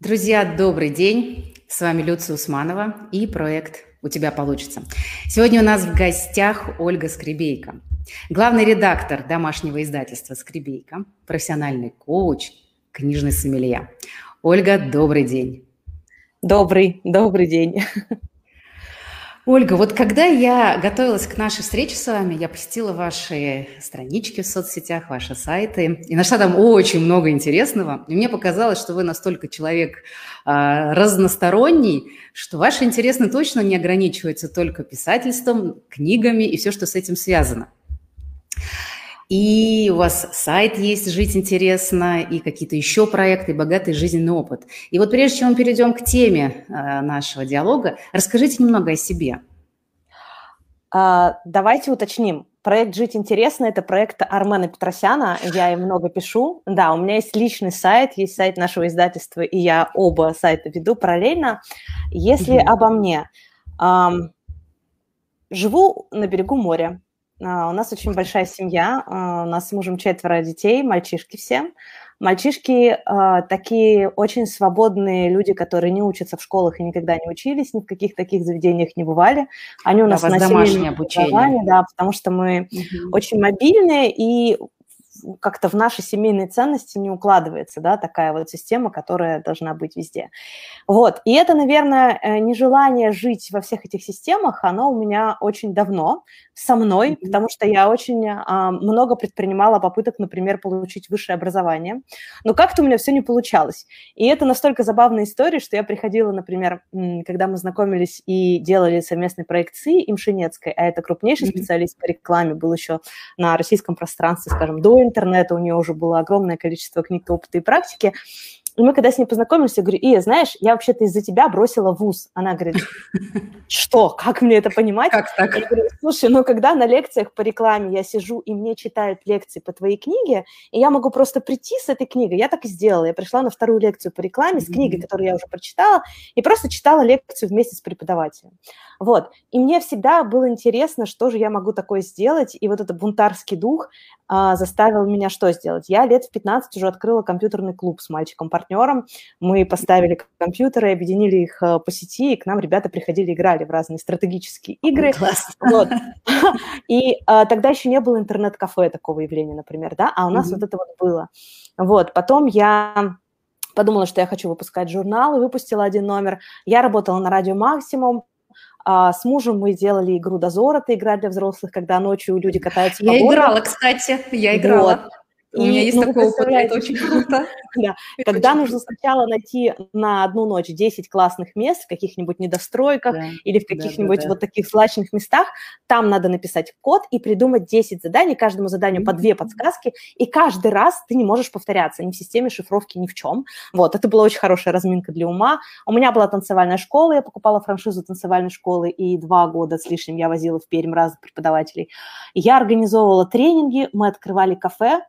Друзья, добрый день. С вами Люция Усманова и проект «У тебя получится». Сегодня у нас в гостях Ольга Скребейко, главный редактор домашнего издательства «Скребейко», профессиональный коуч, книжный сомелье. Ольга, добрый день. Добрый, добрый день. Ольга, вот когда я готовилась к нашей встрече с вами, я посетила ваши странички в соцсетях, ваши сайты, и нашла там очень много интересного. И мне показалось, что вы настолько человек э, разносторонний, что ваши интересы точно не ограничиваются только писательством, книгами и все, что с этим связано. И у вас сайт есть «Жить интересно», и какие-то еще проекты, богатый жизненный опыт. И вот прежде чем мы перейдем к теме э, нашего диалога, расскажите немного о себе. А, давайте уточним. Проект «Жить интересно» – это проект Армена Петросяна, я им много пишу. Да, у меня есть личный сайт, есть сайт нашего издательства, и я оба сайта веду параллельно. Если mm-hmm. обо мне, живу на берегу моря, у нас очень большая семья, а, у нас с мужем четверо детей, мальчишки все. Мальчишки э, такие очень свободные люди, которые не учатся в школах и никогда не учились, ни в каких таких заведениях не бывали. Они у нас на домашнее обучение. Да, потому что мы угу. очень мобильные и как-то в наши семейные ценности не укладывается, да, такая вот система, которая должна быть везде. Вот, и это, наверное, э, нежелание жить во всех этих системах, оно у меня очень давно со мной, mm-hmm. потому что я очень а, много предпринимала попыток, например, получить высшее образование, но как-то у меня все не получалось. И это настолько забавная история, что я приходила, например, когда мы знакомились и делали совместный проект СИ Имшинецкой, а это крупнейший mm-hmm. специалист по рекламе, был еще на российском пространстве, скажем, до интернета, у нее уже было огромное количество книг, опыта и практики. И мы когда с ней познакомились, я говорю, Ия, знаешь, я вообще-то из-за тебя бросила вуз. Она говорит, что, как мне это понимать? Как так? Я говорю, слушай, ну когда на лекциях по рекламе я сижу, и мне читают лекции по твоей книге, и я могу просто прийти с этой книгой, я так и сделала. Я пришла на вторую лекцию по рекламе с книгой, которую я уже прочитала, и просто читала лекцию вместе с преподавателем. Вот. И мне всегда было интересно, что же я могу такое сделать, и вот этот бунтарский дух а, заставил меня что сделать? Я лет в 15 уже открыла компьютерный клуб с мальчиком-партнером. Мы поставили компьютеры, объединили их а, по сети, и к нам ребята приходили, играли в разные стратегические игры. Классно. Вот. И а, тогда еще не было интернет-кафе такого явления, например, да, а у нас mm-hmm. вот это вот было. Вот, потом я подумала, что я хочу выпускать журналы, выпустила один номер. Я работала на радио «Максимум», а, с мужем мы делали игру «Дозор», это игра для взрослых, когда ночью люди катаются Я по городу. играла, кстати, я играла. Вот. У меня есть ну, такой опыт, это очень круто. Да. Когда нужно сначала найти на одну ночь 10 классных мест в каких-нибудь недостройках да. или в каких-нибудь да, да, вот таких злачных местах, там надо написать код и придумать 10 заданий, каждому заданию mm-hmm. по две подсказки, и каждый раз ты не можешь повторяться ни в системе шифровки, ни в чем. Вот, это была очень хорошая разминка для ума. У меня была танцевальная школа, я покупала франшизу танцевальной школы, и два года с лишним я возила в Пермь разных преподавателей. Я организовывала тренинги, мы открывали кафе,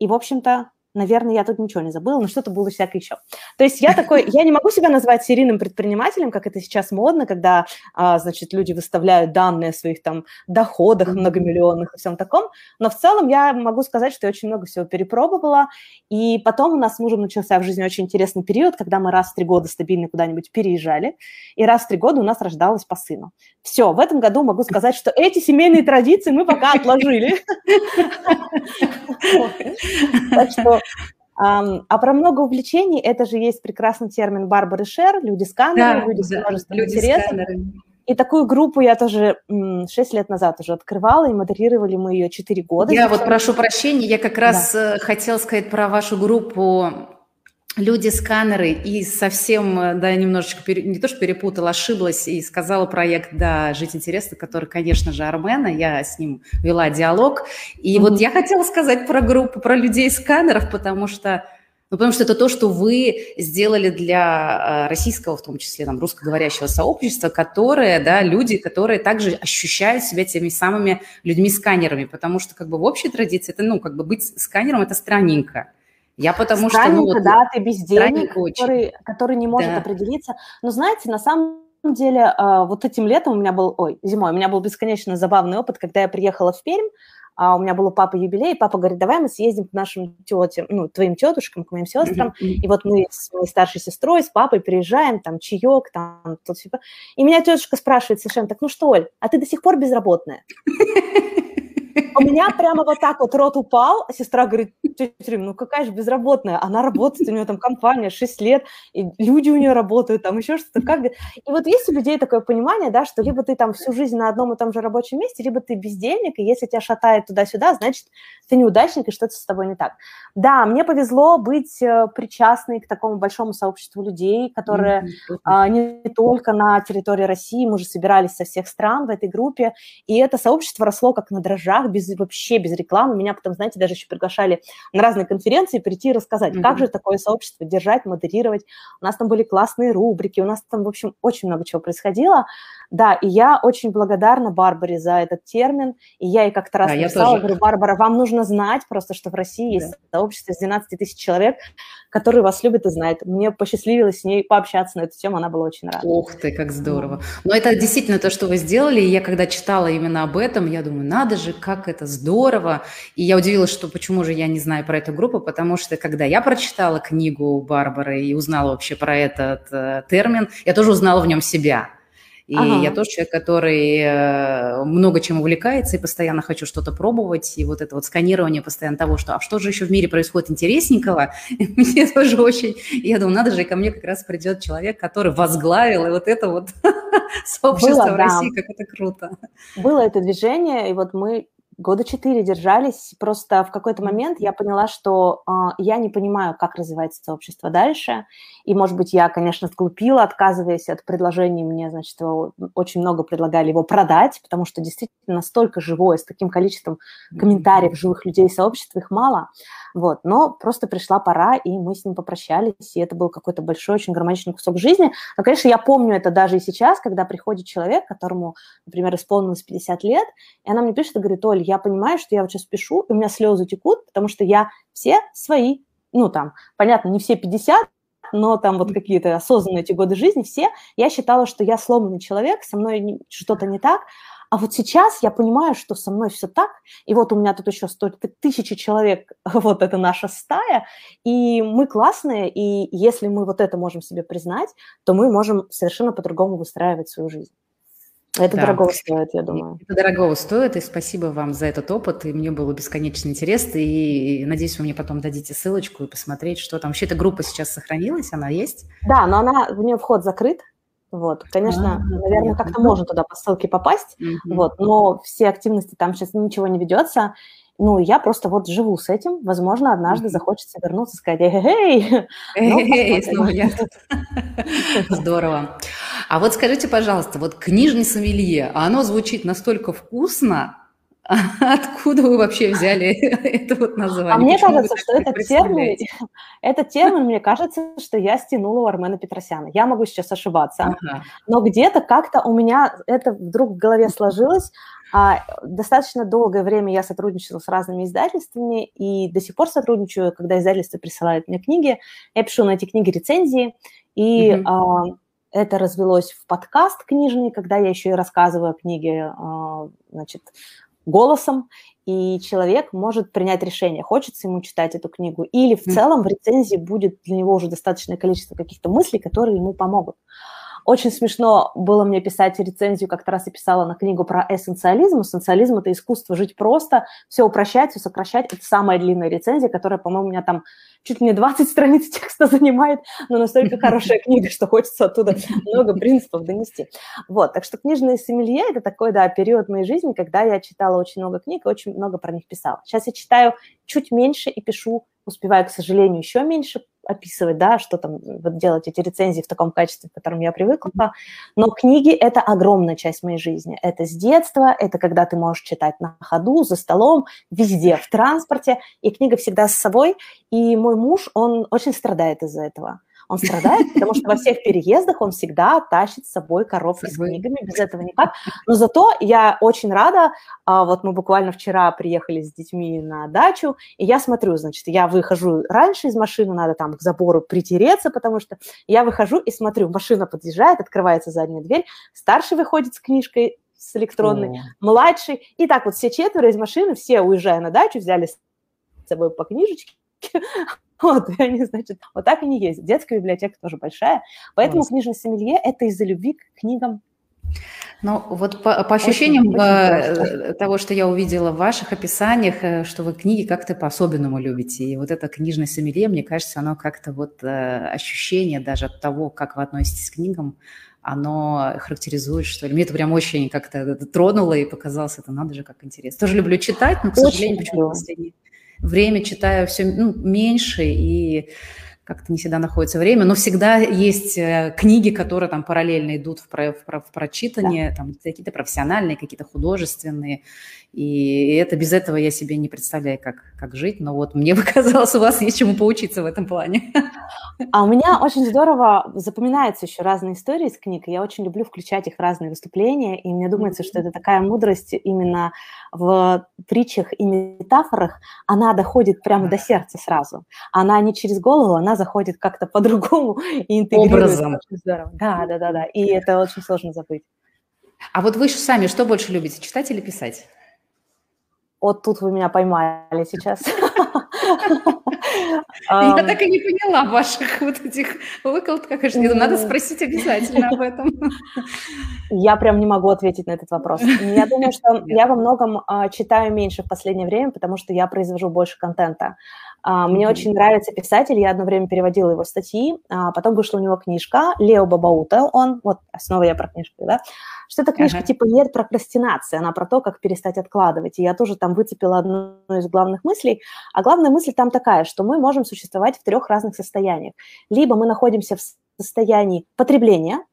и, в общем-то, наверное, я тут ничего не забыла, но что-то было всякое еще. То есть я такой, я не могу себя назвать серийным предпринимателем, как это сейчас модно, когда, а, значит, люди выставляют данные о своих там доходах многомиллионных и всем таком, но в целом я могу сказать, что я очень много всего перепробовала, и потом у нас с мужем начался в жизни очень интересный период, когда мы раз в три года стабильно куда-нибудь переезжали, и раз в три года у нас рождалось по сыну. Все, в этом году могу сказать, что эти семейные традиции мы пока отложили. Так что а про много увлечений, это же есть прекрасный термин Барбары Шер, люди-сканеры, да, люди с множеством люди интересов. И такую группу я тоже 6 лет назад уже открывала, и модерировали мы ее 4 года. Я вот прошу прощения, я как раз да. Э, хотела сказать про вашу группу люди-сканеры и совсем, э, да, немножечко, пере, не то что перепутала, ошиблась и сказала проект, да, «Жить интересно», который, конечно же, Армена, я с ним вела диалог. И mm-hmm. вот я хотела сказать про группу, про людей-сканеров, потому что ну, потому что это то, что вы сделали для э, российского, в том числе там, русскоговорящего сообщества, которые, да, люди, которые также ощущают себя теми самыми людьми-сканерами, потому что как бы в общей традиции это, ну, как бы быть сканером – это странненько. Я потому Странненько, что... Ну, вот, да, ты без денег, который, который не может да. определиться. Но знаете, на самом деле, а, вот этим летом у меня был, ой, зимой у меня был бесконечно забавный опыт, когда я приехала в Пермь, а, у меня был у папы юбилей, и папа говорит, давай мы съездим к нашим тетям, ну, твоим тетушкам, к моим сестрам, и вот мы с моей старшей сестрой, с папой приезжаем, там, чаек, там, тут. И меня тетушка спрашивает совершенно так, ну что, Оль, а ты до сих пор безработная? У меня прямо вот так вот рот упал, а сестра говорит, тетя Рим, ну какая же безработная, она работает, у нее там компания 6 лет, и люди у нее работают, там еще что-то. Как... И вот есть у людей такое понимание, да, что либо ты там всю жизнь на одном и том же рабочем месте, либо ты бездельник, и если тебя шатает туда-сюда, значит, ты неудачник, и что-то с тобой не так. Да, мне повезло быть э, причастной к такому большому сообществу людей, которые mm-hmm. а, не только на территории России, мы же собирались со всех стран в этой группе, и это сообщество росло как на дрожжах, без, вообще без рекламы. Меня потом, знаете, даже еще приглашали на разные конференции прийти и рассказать, mm-hmm. как же такое сообщество держать, модерировать. У нас там были классные рубрики, у нас там, в общем, очень много чего происходило. Да, и я очень благодарна Барбаре за этот термин. И я ей как-то раз да, написала, говорю, Барбара, вам нужно знать просто, что в России да. есть сообщество из 12 тысяч человек, которые вас любят и знают. Мне посчастливилось с ней пообщаться на эту тему, она была очень рада. Ух ты, как здорово. Но это действительно то, что вы сделали. И я когда читала именно об этом, я думаю, надо же, как это здорово. И я удивилась, что почему же я не знаю про эту группу, потому что когда я прочитала книгу Барбары и узнала вообще про этот э, термин, я тоже узнала в нем себя. И ага. я тоже человек, который э, много чем увлекается и постоянно хочу что-то пробовать. И вот это вот сканирование постоянно того, что а что же еще в мире происходит интересненького, мне тоже очень... Я думаю, надо же, и ко мне как раз придет человек, который возглавил, и вот это вот сообщество Было, в России, да. как это круто. Было это движение, и вот мы года четыре держались. Просто в какой-то момент я поняла, что э, я не понимаю, как развивается сообщество дальше. И, может быть, я, конечно, сглупила, отказываясь от предложений. Мне, значит, очень много предлагали его продать, потому что действительно настолько живое, с таким количеством комментариев живых людей сообщества, их мало. Вот. Но просто пришла пора, и мы с ним попрощались, и это был какой-то большой, очень гармоничный кусок жизни. Но, конечно, я помню это даже и сейчас, когда приходит человек, которому, например, исполнилось 50 лет, и она мне пишет и говорит, Оль, я понимаю, что я вот сейчас пишу, и у меня слезы текут, потому что я все свои, ну там, понятно, не все 50, но там вот какие-то осознанные эти годы жизни, все, я считала, что я сломанный человек, со мной что-то не так, а вот сейчас я понимаю, что со мной все так, и вот у меня тут еще стоит тысячи человек, вот это наша стая, и мы классные, и если мы вот это можем себе признать, то мы можем совершенно по-другому выстраивать свою жизнь. Это да. дорого стоит, я думаю. Это дорого стоит, и спасибо вам за этот опыт, и мне было бесконечно интересно, и надеюсь, вы мне потом дадите ссылочку и посмотреть, что там. Вообще эта группа сейчас сохранилась, она есть? Да, но она, в нее вход закрыт, вот, конечно, а, наверное, как-то можно туда по ссылке попасть, mm-hmm. вот, но все активности там сейчас ничего не ведется. Ну, я просто вот живу с этим. Возможно, однажды захочется вернуться и сказать, эй, эй, снова я Здорово. А вот скажите, пожалуйста, вот книжный сомелье, оно звучит настолько вкусно, Откуда вы вообще взяли это вот название? А мне Почему кажется, что этот термин, этот термин, мне кажется, что я стянула у Армена Петросяна. Я могу сейчас ошибаться, ага. но где-то как-то у меня это вдруг в голове сложилось. А, достаточно долгое время я сотрудничала с разными издательствами и до сих пор сотрудничаю, когда издательство присылает мне книги. Я пишу на эти книги рецензии, и угу. а, это развелось в подкаст книжный, когда я еще и рассказываю о книге, а, значит, голосом, и человек может принять решение, хочется ему читать эту книгу, или в целом в рецензии будет для него уже достаточное количество каких-то мыслей, которые ему помогут. Очень смешно было мне писать рецензию, как-то раз я писала на книгу про эссенциализм. Эссенциализм – это искусство жить просто, все упрощать, все сокращать. Это самая длинная рецензия, которая, по-моему, у меня там чуть ли не 20 страниц текста занимает, но настолько хорошая книга, что хочется оттуда много принципов донести. Вот, так что книжные сомелье – это такой, да, период моей жизни, когда я читала очень много книг и очень много про них писала. Сейчас я читаю чуть меньше и пишу успеваю, к сожалению, еще меньше описывать, да, что там, вот делать эти рецензии в таком качестве, к которому я привыкла. Но книги – это огромная часть моей жизни. Это с детства, это когда ты можешь читать на ходу, за столом, везде, в транспорте, и книга всегда с собой. И мой муж, он очень страдает из-за этого он страдает, потому что во всех переездах он всегда тащит с собой коробки с книгами, без этого никак. Но зато я очень рада, а, вот мы буквально вчера приехали с детьми на дачу, и я смотрю, значит, я выхожу раньше из машины, надо там к забору притереться, потому что я выхожу и смотрю, машина подъезжает, открывается задняя дверь, старший выходит с книжкой, с электронной, О. младший. И так вот все четверо из машины, все уезжая на дачу, взяли с собой по книжечке, вот, и они, значит, вот так они ездят. Детская библиотека тоже большая. Поэтому Класс. книжный сомелье – это из-за любви к книгам ну, вот по, по ощущениям очень, очень э, того, что я увидела в ваших описаниях, э, что вы книги как-то по-особенному любите. И вот это книжное сомелье, мне кажется, оно как-то вот э, ощущение даже от того, как вы относитесь к книгам, оно характеризует, что ли. Мне это прям очень как-то тронуло и показалось, это надо же, как интересно. Тоже люблю читать, но, к сожалению, почему-то в последнее время читаю все ну, меньше и как-то не всегда находится время, но всегда есть э, книги, которые там параллельно идут в, про, в, в прочитание, да. там какие-то профессиональные, какие-то художественные, и это без этого я себе не представляю, как, как жить, но вот мне показалось, у вас есть чему поучиться в этом плане. А у меня очень здорово запоминаются еще разные истории из книг, я очень люблю включать их в разные выступления, и мне думается, что это такая мудрость именно в притчах и метафорах, она доходит прямо до сердца сразу. Она не через голову, она заходит как-то по-другому и интегрируется. Образом. Здорово. Да, да, да, да. И это очень сложно забыть. А вот вы сами что больше любите, читать или писать? Вот тут вы меня поймали сейчас. Я так и не поняла ваших вот этих выколотках. Надо спросить обязательно об этом. Я прям не могу ответить на этот вопрос. Я думаю, что я во многом а, читаю меньше в последнее время, потому что я произвожу больше контента. А, мне очень нравится писатель, я одно время переводила его статьи, а потом вышла у него книжка Лео Бабаута, он, вот основа я про книжку, да, что это книжка uh-huh. типа «Нет прокрастинации», она про то, как перестать откладывать, и я тоже там выцепила одну из главных мыслей, а главная мысль там такая, что мы можем существовать в трех разных состояниях. Либо мы находимся в состоянии потребления,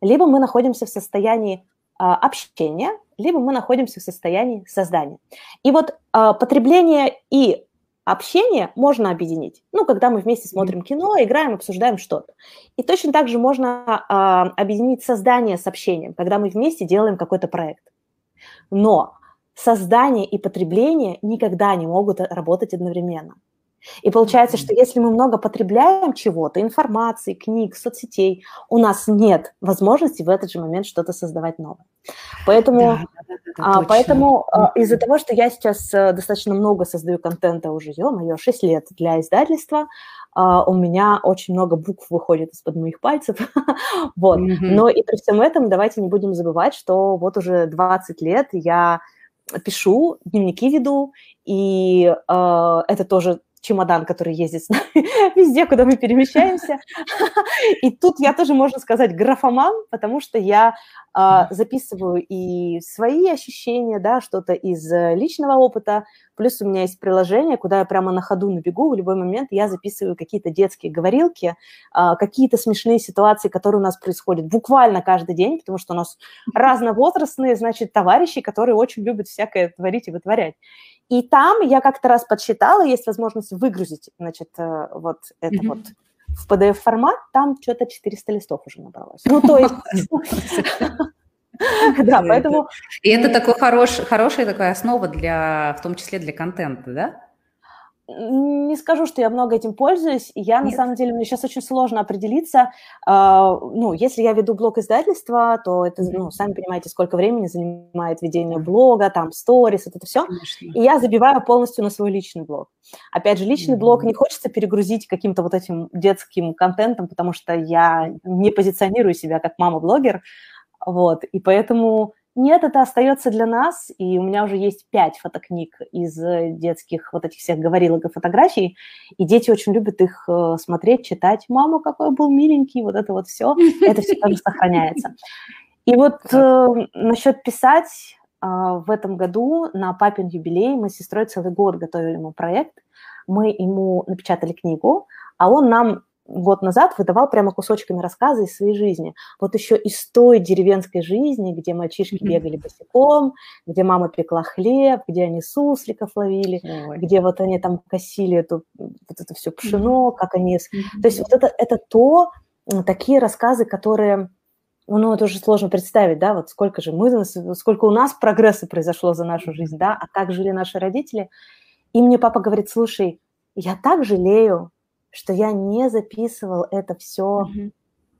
либо мы находимся в состоянии а, общения, либо мы находимся в состоянии создания. И вот а, потребление и общение можно объединить. Ну, когда мы вместе смотрим кино, играем, обсуждаем что-то. И точно так же можно э, объединить создание с общением, когда мы вместе делаем какой-то проект. Но создание и потребление никогда не могут работать одновременно. И получается, что если мы много потребляем чего-то, информации, книг, соцсетей, у нас нет возможности в этот же момент что-то создавать новое. Поэтому, да, да, да, а, поэтому а, из-за того, что я сейчас а, достаточно много создаю контента уже, ё-моё, 6 лет для издательства, Uh, у меня очень много букв выходит из-под моих пальцев, вот. Mm-hmm. Но и при всем этом давайте не будем забывать, что вот уже 20 лет я пишу, дневники веду, и uh, это тоже чемодан, который ездит с нами везде, куда мы перемещаемся. И тут я тоже, можно сказать, графоман, потому что я а, записываю и свои ощущения, да, что-то из э, личного опыта, плюс у меня есть приложение, куда я прямо на ходу набегу, в любой момент я записываю какие-то детские говорилки, а, какие-то смешные ситуации, которые у нас происходят буквально каждый день, потому что у нас разновозрастные, значит, товарищи, которые очень любят всякое творить и вытворять. И там я как-то раз подсчитала, есть возможность выгрузить, значит, э, вот это mm-hmm. вот в PDF-формат, там что-то 400 листов уже набралось. Ну, то есть... Да, поэтому... И это такой хорошая такая основа для, в том числе для контента, да? Не скажу, что я много этим пользуюсь. Я, Нет. на самом деле, мне сейчас очень сложно определиться. Uh, ну, если я веду блог издательства, то это, ну, сами понимаете, сколько времени занимает ведение блога, там, сторис, вот это все. Конечно. И я забиваю полностью на свой личный блог. Опять же, личный mm-hmm. блог не хочется перегрузить каким-то вот этим детским контентом, потому что я не позиционирую себя как мама-блогер. Вот, и поэтому нет, это остается для нас, и у меня уже есть пять фотокниг из э, детских вот этих всех говорилок и фотографий, и дети очень любят их э, смотреть, читать. Мама, какой был миленький, вот это вот все, это все тоже сохраняется. И вот э, насчет писать, э, в этом году на папин юбилей мы с сестрой целый год готовили ему проект, мы ему напечатали книгу, а он нам год назад выдавал прямо кусочками рассказы из своей жизни. Вот еще из той деревенской жизни, где мальчишки mm-hmm. бегали босиком, где мама пекла хлеб, где они сусликов ловили, Ой. где вот они там косили эту, вот это все пшено, mm-hmm. как они... Mm-hmm. То есть вот это, это то, такие рассказы, которые... Ну, это уже сложно представить, да, вот сколько же мы, сколько у нас прогресса произошло за нашу жизнь, да, а как жили наши родители. И мне папа говорит, слушай, я так жалею, что я не записывал это все mm-hmm.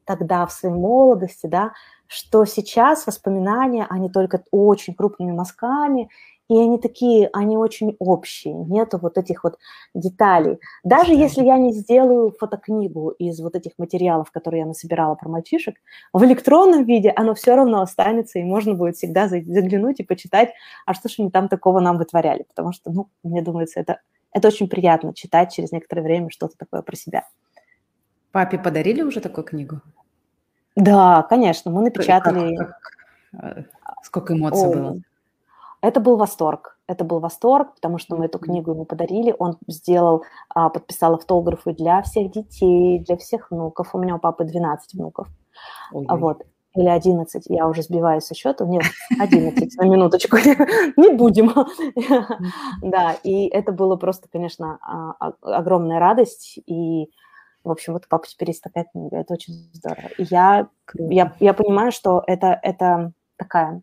тогда в своей молодости, да, что сейчас воспоминания, они только очень крупными мазками, и они такие, они очень общие, нету вот этих вот деталей. Даже если я не сделаю фотокнигу из вот этих материалов, которые я насобирала про мальчишек, в электронном виде оно все равно останется, и можно будет всегда заглянуть и почитать, а что же они там такого нам вытворяли, потому что, ну, мне думается, это, это очень приятно читать через некоторое время что-то такое про себя. Папе подарили уже такую книгу? Да, конечно, мы напечатали. Как, как, э, сколько эмоций Ой. было? Это был восторг. Это был восторг, потому что мы эту книгу ему подарили. Он сделал, а, подписал автографы для всех детей, для всех внуков. У меня у папы 12 внуков. Ой. Вот. Или 11, я уже сбиваюсь со счета. Нет, 11, на минуточку. Не будем. Да, и это было просто, конечно, а, огромная радость. И в общем, вот у папы теперь есть такая книга, это очень здорово. И я, я, я понимаю, что это, это такая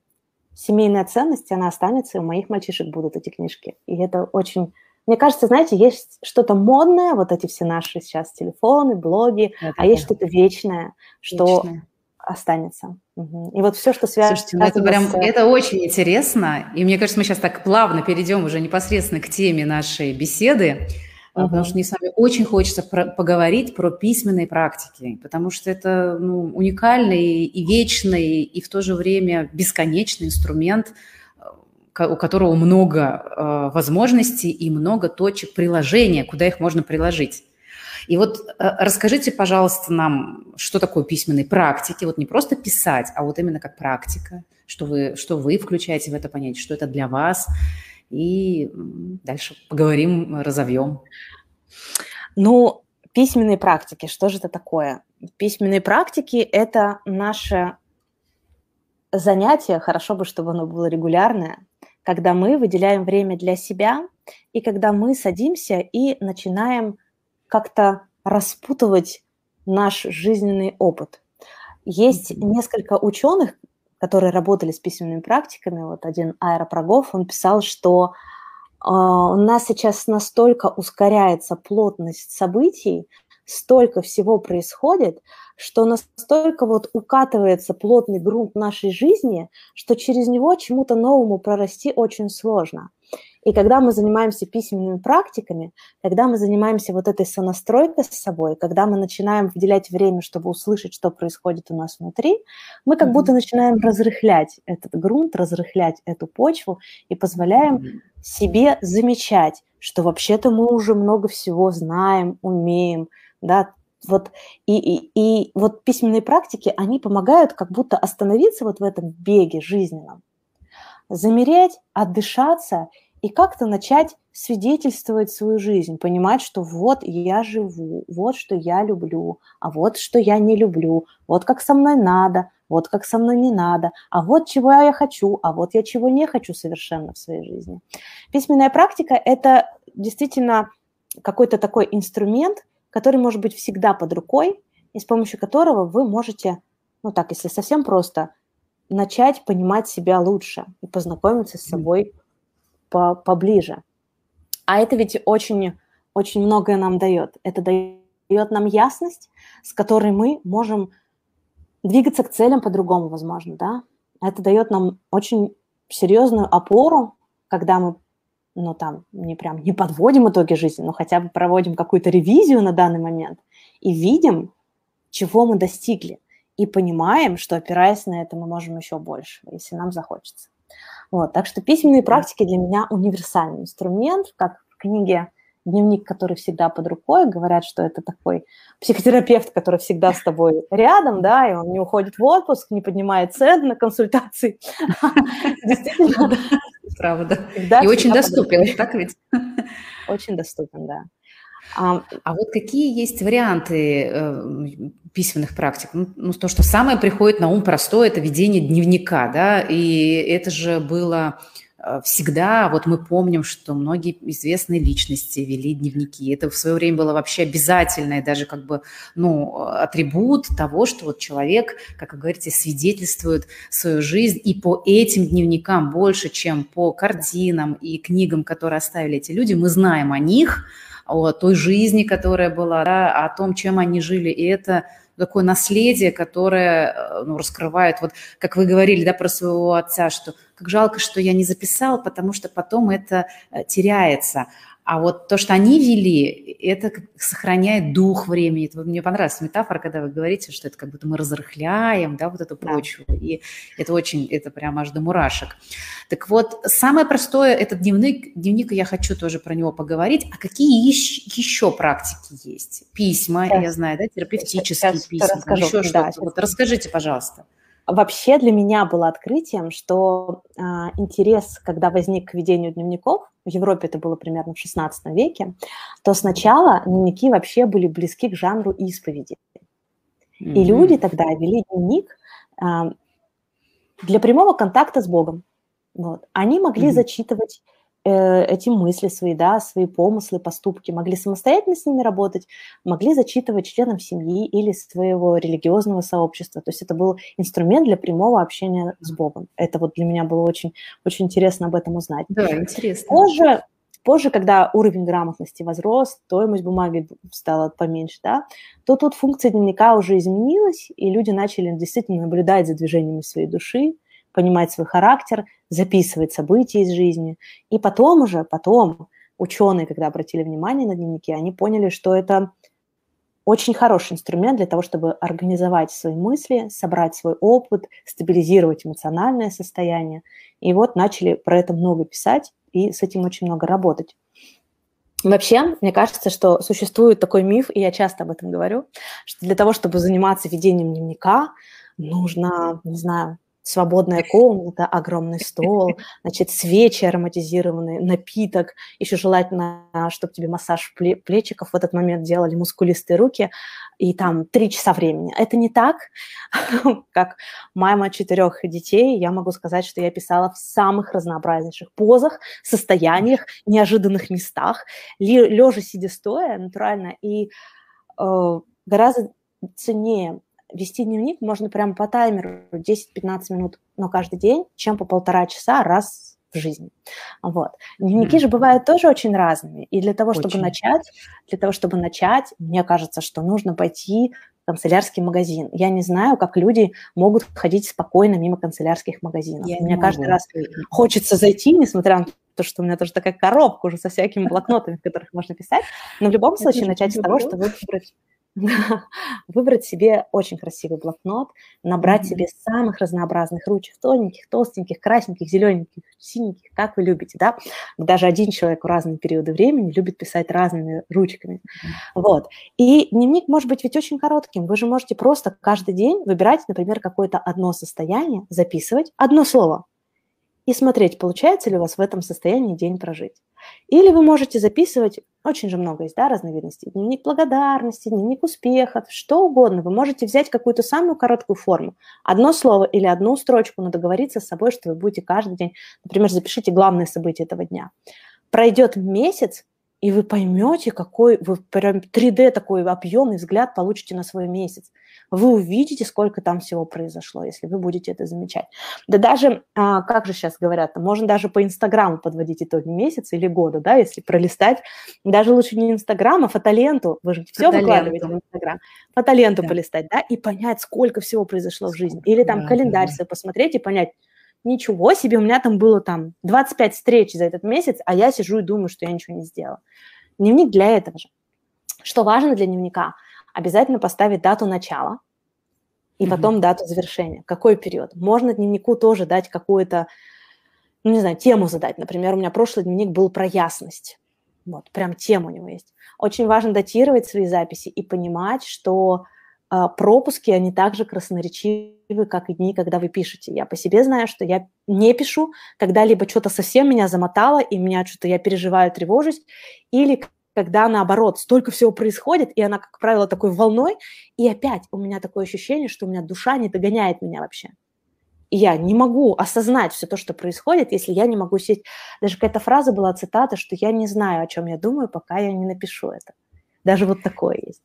семейная ценность, она останется, и у моих мальчишек будут эти книжки. И это очень... Мне кажется, знаете, есть что-то модное, вот эти все наши сейчас телефоны, блоги, это а есть что-то вечное, что вечное. Останется. Угу. И вот все, что связано... Слушайте, ну это прям, с... это очень интересно, и мне кажется, мы сейчас так плавно перейдем уже непосредственно к теме нашей беседы. Uh-huh. Потому что мне с вами очень хочется про- поговорить про письменные практики, потому что это ну, уникальный и вечный, и в то же время бесконечный инструмент, э, у которого много э, возможностей и много точек приложения, куда их можно приложить. И вот э, расскажите, пожалуйста, нам, что такое письменные практики, вот не просто писать, а вот именно как практика, что вы, что вы включаете в это понятие, что это для вас, и дальше поговорим, разовьем. Ну, письменные практики, что же это такое? Письменные практики – это наше занятие, хорошо бы, чтобы оно было регулярное, когда мы выделяем время для себя и когда мы садимся и начинаем как-то распутывать наш жизненный опыт. Есть несколько ученых, которые работали с письменными практиками, вот один аэропрогов, он писал, что э, у нас сейчас настолько ускоряется плотность событий, столько всего происходит, что настолько вот укатывается плотный грунт нашей жизни, что через него чему-то новому прорасти очень сложно. И когда мы занимаемся письменными практиками, когда мы занимаемся вот этой сонастройкой с собой, когда мы начинаем выделять время, чтобы услышать, что происходит у нас внутри, мы как mm-hmm. будто начинаем разрыхлять этот грунт, разрыхлять эту почву и позволяем mm-hmm. себе замечать, что вообще-то мы уже много всего знаем, умеем, да, вот и, и, и вот письменные практики, они помогают как будто остановиться вот в этом беге жизненном, замереть, отдышаться и как-то начать свидетельствовать свою жизнь, понимать, что вот я живу, вот что я люблю, а вот что я не люблю, вот как со мной надо, вот как со мной не надо, а вот чего я хочу, а вот я чего не хочу совершенно в своей жизни. Письменная практика – это действительно какой-то такой инструмент, который может быть всегда под рукой, и с помощью которого вы можете, ну так, если совсем просто, начать понимать себя лучше и познакомиться с собой по поближе. А это ведь очень, очень многое нам дает. Это дает нам ясность, с которой мы можем двигаться к целям по-другому, возможно, да. Это дает нам очень серьезную опору, когда мы, ну, там, не прям не подводим итоги жизни, но хотя бы проводим какую-то ревизию на данный момент и видим, чего мы достигли, и понимаем, что опираясь на это, мы можем еще больше, если нам захочется. Вот, так что письменные практики для меня универсальный инструмент, как в книге дневник, который всегда под рукой, говорят, что это такой психотерапевт, который всегда с тобой рядом, да, и он не уходит в отпуск, не поднимает цены на консультации. Действительно. Правда. И очень доступен, так ведь? Очень доступен, да. А, а вот какие есть варианты э, письменных практик? Ну, ну, то, что самое приходит на ум простое, это ведение дневника, да, и это же было э, всегда, вот мы помним, что многие известные личности вели дневники. Это в свое время было вообще обязательное даже как бы, ну, атрибут того, что вот человек, как вы говорите, свидетельствует свою жизнь, и по этим дневникам больше, чем по картинам и книгам, которые оставили эти люди, мы знаем о них – о той жизни, которая была, да, о том, чем они жили. И это такое наследие, которое э, ну, раскрывает, вот как вы говорили, да, про своего отца, что как жалко, что я не записал, потому что потом это э, теряется. А вот то, что они вели, это сохраняет дух времени. Это, мне понравилась метафора, когда вы говорите, что это как будто мы разрыхляем, да, вот эту почву. Да. И это очень, это прям аж до мурашек. Так вот, самое простое, этот дневник, дневник, я хочу тоже про него поговорить. А какие еще, практики есть? Письма, сейчас, я знаю, да, терапевтические сейчас письма, расскажу, еще да, что-то. Вот расскажите, пожалуйста. Вообще для меня было открытием, что э, интерес, когда возник к ведению дневников, в Европе это было примерно в XVI веке, то сначала дневники вообще были близки к жанру исповеди. Mm-hmm. И люди тогда вели дневник э, для прямого контакта с Богом. Вот. Они могли mm-hmm. зачитывать эти мысли свои, да, свои помыслы, поступки, могли самостоятельно с ними работать, могли зачитывать членам семьи или своего религиозного сообщества. То есть это был инструмент для прямого общения с Богом. Это вот для меня было очень, очень интересно об этом узнать. Да, интересно. Позже, позже, когда уровень грамотности возрос, стоимость бумаги стала поменьше, да, то тут функция дневника уже изменилась, и люди начали действительно наблюдать за движениями своей души, понимать свой характер, записывать события из жизни. И потом уже, потом ученые, когда обратили внимание на дневники, они поняли, что это очень хороший инструмент для того, чтобы организовать свои мысли, собрать свой опыт, стабилизировать эмоциональное состояние. И вот начали про это много писать и с этим очень много работать. Вообще, мне кажется, что существует такой миф, и я часто об этом говорю, что для того, чтобы заниматься ведением дневника, нужно, не знаю, свободная комната, огромный стол, значит, свечи ароматизированные, напиток, еще желательно, чтобы тебе массаж плечиков в этот момент делали мускулистые руки, и там три часа времени. Это не так, как мама четырех детей. Я могу сказать, что я писала в самых разнообразнейших позах, состояниях, неожиданных местах, лежа, сидя, стоя, натурально, и э, гораздо ценнее вести дневник можно прямо по таймеру 10-15 минут, но каждый день, чем по полтора часа раз в жизни. Вот. Дневники mm. же бывают тоже очень разными. И для того, чтобы очень. начать, для того, чтобы начать, мне кажется, что нужно пойти в канцелярский магазин. Я не знаю, как люди могут ходить спокойно мимо канцелярских магазинов. Я Мне каждый раз хочется зайти, несмотря на то, что у меня тоже такая коробка уже со всякими блокнотами, в которых можно писать. Но в любом случае начать с того, что выбрать выбрать себе очень красивый блокнот, набрать mm-hmm. себе самых разнообразных ручек, тоненьких, толстеньких, красненьких, зелененьких, синеньких, как вы любите, да. Даже один человек в разные периоды времени любит писать разными ручками. Mm-hmm. Вот. И дневник может быть ведь очень коротким. Вы же можете просто каждый день выбирать, например, какое-то одно состояние, записывать одно слово и смотреть, получается ли у вас в этом состоянии день прожить. Или вы можете записывать, очень же много есть, да, разновидностей, дневник благодарности, дневник успехов, что угодно. Вы можете взять какую-то самую короткую форму, одно слово или одну строчку, но договориться с собой, что вы будете каждый день, например, запишите главные события этого дня. Пройдет месяц, и вы поймете, какой вы прям 3D такой объемный взгляд получите на свой месяц. Вы увидите, сколько там всего произошло, если вы будете это замечать. Да даже, а, как же сейчас говорят, можно даже по Инстаграму подводить итоги месяца или года, да, если пролистать. Даже лучше не Инстаграм, а фотоленту. Вы же все выкладываете в Инстаграм. Фотоленту да. полистать, да, и понять, сколько всего произошло в жизни. Или там да, календарь да. посмотреть и понять, ничего себе, у меня там было там 25 встреч за этот месяц, а я сижу и думаю, что я ничего не сделала. Дневник для этого же. Что важно для дневника? Обязательно поставить дату начала и потом mm-hmm. дату завершения. Какой период? Можно дневнику тоже дать какую-то, ну, не знаю, тему задать. Например, у меня прошлый дневник был про ясность. Вот, прям тема у него есть. Очень важно датировать свои записи и понимать, что пропуски, они также красноречивы, как и дни, когда вы пишете. Я по себе знаю, что я не пишу, когда либо что-то совсем меня замотало, и меня что-то я переживаю, тревожусь, или когда наоборот столько всего происходит, и она, как правило, такой волной, и опять у меня такое ощущение, что у меня душа не догоняет меня вообще. И я не могу осознать все то, что происходит, если я не могу сесть. Даже какая-то фраза была, цитата, что я не знаю, о чем я думаю, пока я не напишу это. Даже вот такое есть.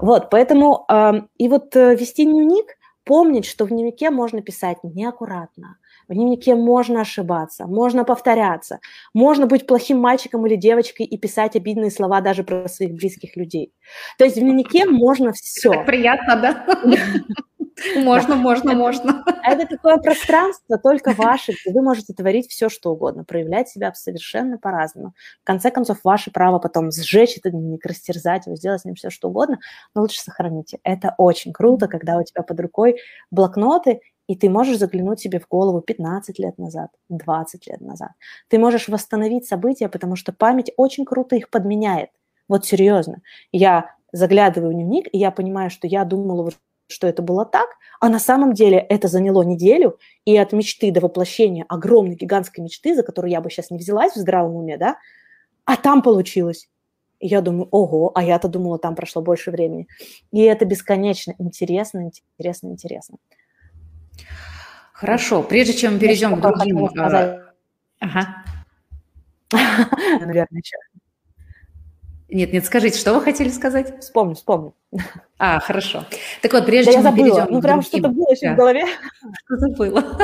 Вот, поэтому э, и вот э, вести дневник, помнить, что в дневнике можно писать неаккуратно, В дневнике можно ошибаться, можно повторяться, можно быть плохим мальчиком или девочкой и писать обидные слова даже про своих близких людей. То есть в дневнике можно все. Так приятно, да? Можно, можно, можно. Это такое пространство только ваше, где вы можете творить все, что угодно, проявлять себя совершенно по-разному. В конце концов, ваше право потом сжечь этот дневник, растерзать его, сделать с ним все, что угодно, но лучше сохраните. Это очень круто, когда у тебя под рукой блокноты, и ты можешь заглянуть себе в голову 15 лет назад, 20 лет назад. Ты можешь восстановить события, потому что память очень круто их подменяет. Вот серьезно. Я заглядываю в дневник, и я понимаю, что я думала что это было так, а на самом деле это заняло неделю, и от мечты до воплощения огромной гигантской мечты, за которую я бы сейчас не взялась в здравом уме, да, а там получилось. И я думаю, ого, а я-то думала, там прошло больше времени. И это бесконечно интересно, интересно, интересно. Хорошо, прежде чем мы перейдем к другим... Э, ага. Наверное, еще. Нет, нет, скажите, что вы хотели сказать? Вспомню, вспомню. А, хорошо. Так вот, прежде да чем мы перейдем ну, прям что-то было еще да. в голове. Что-то было.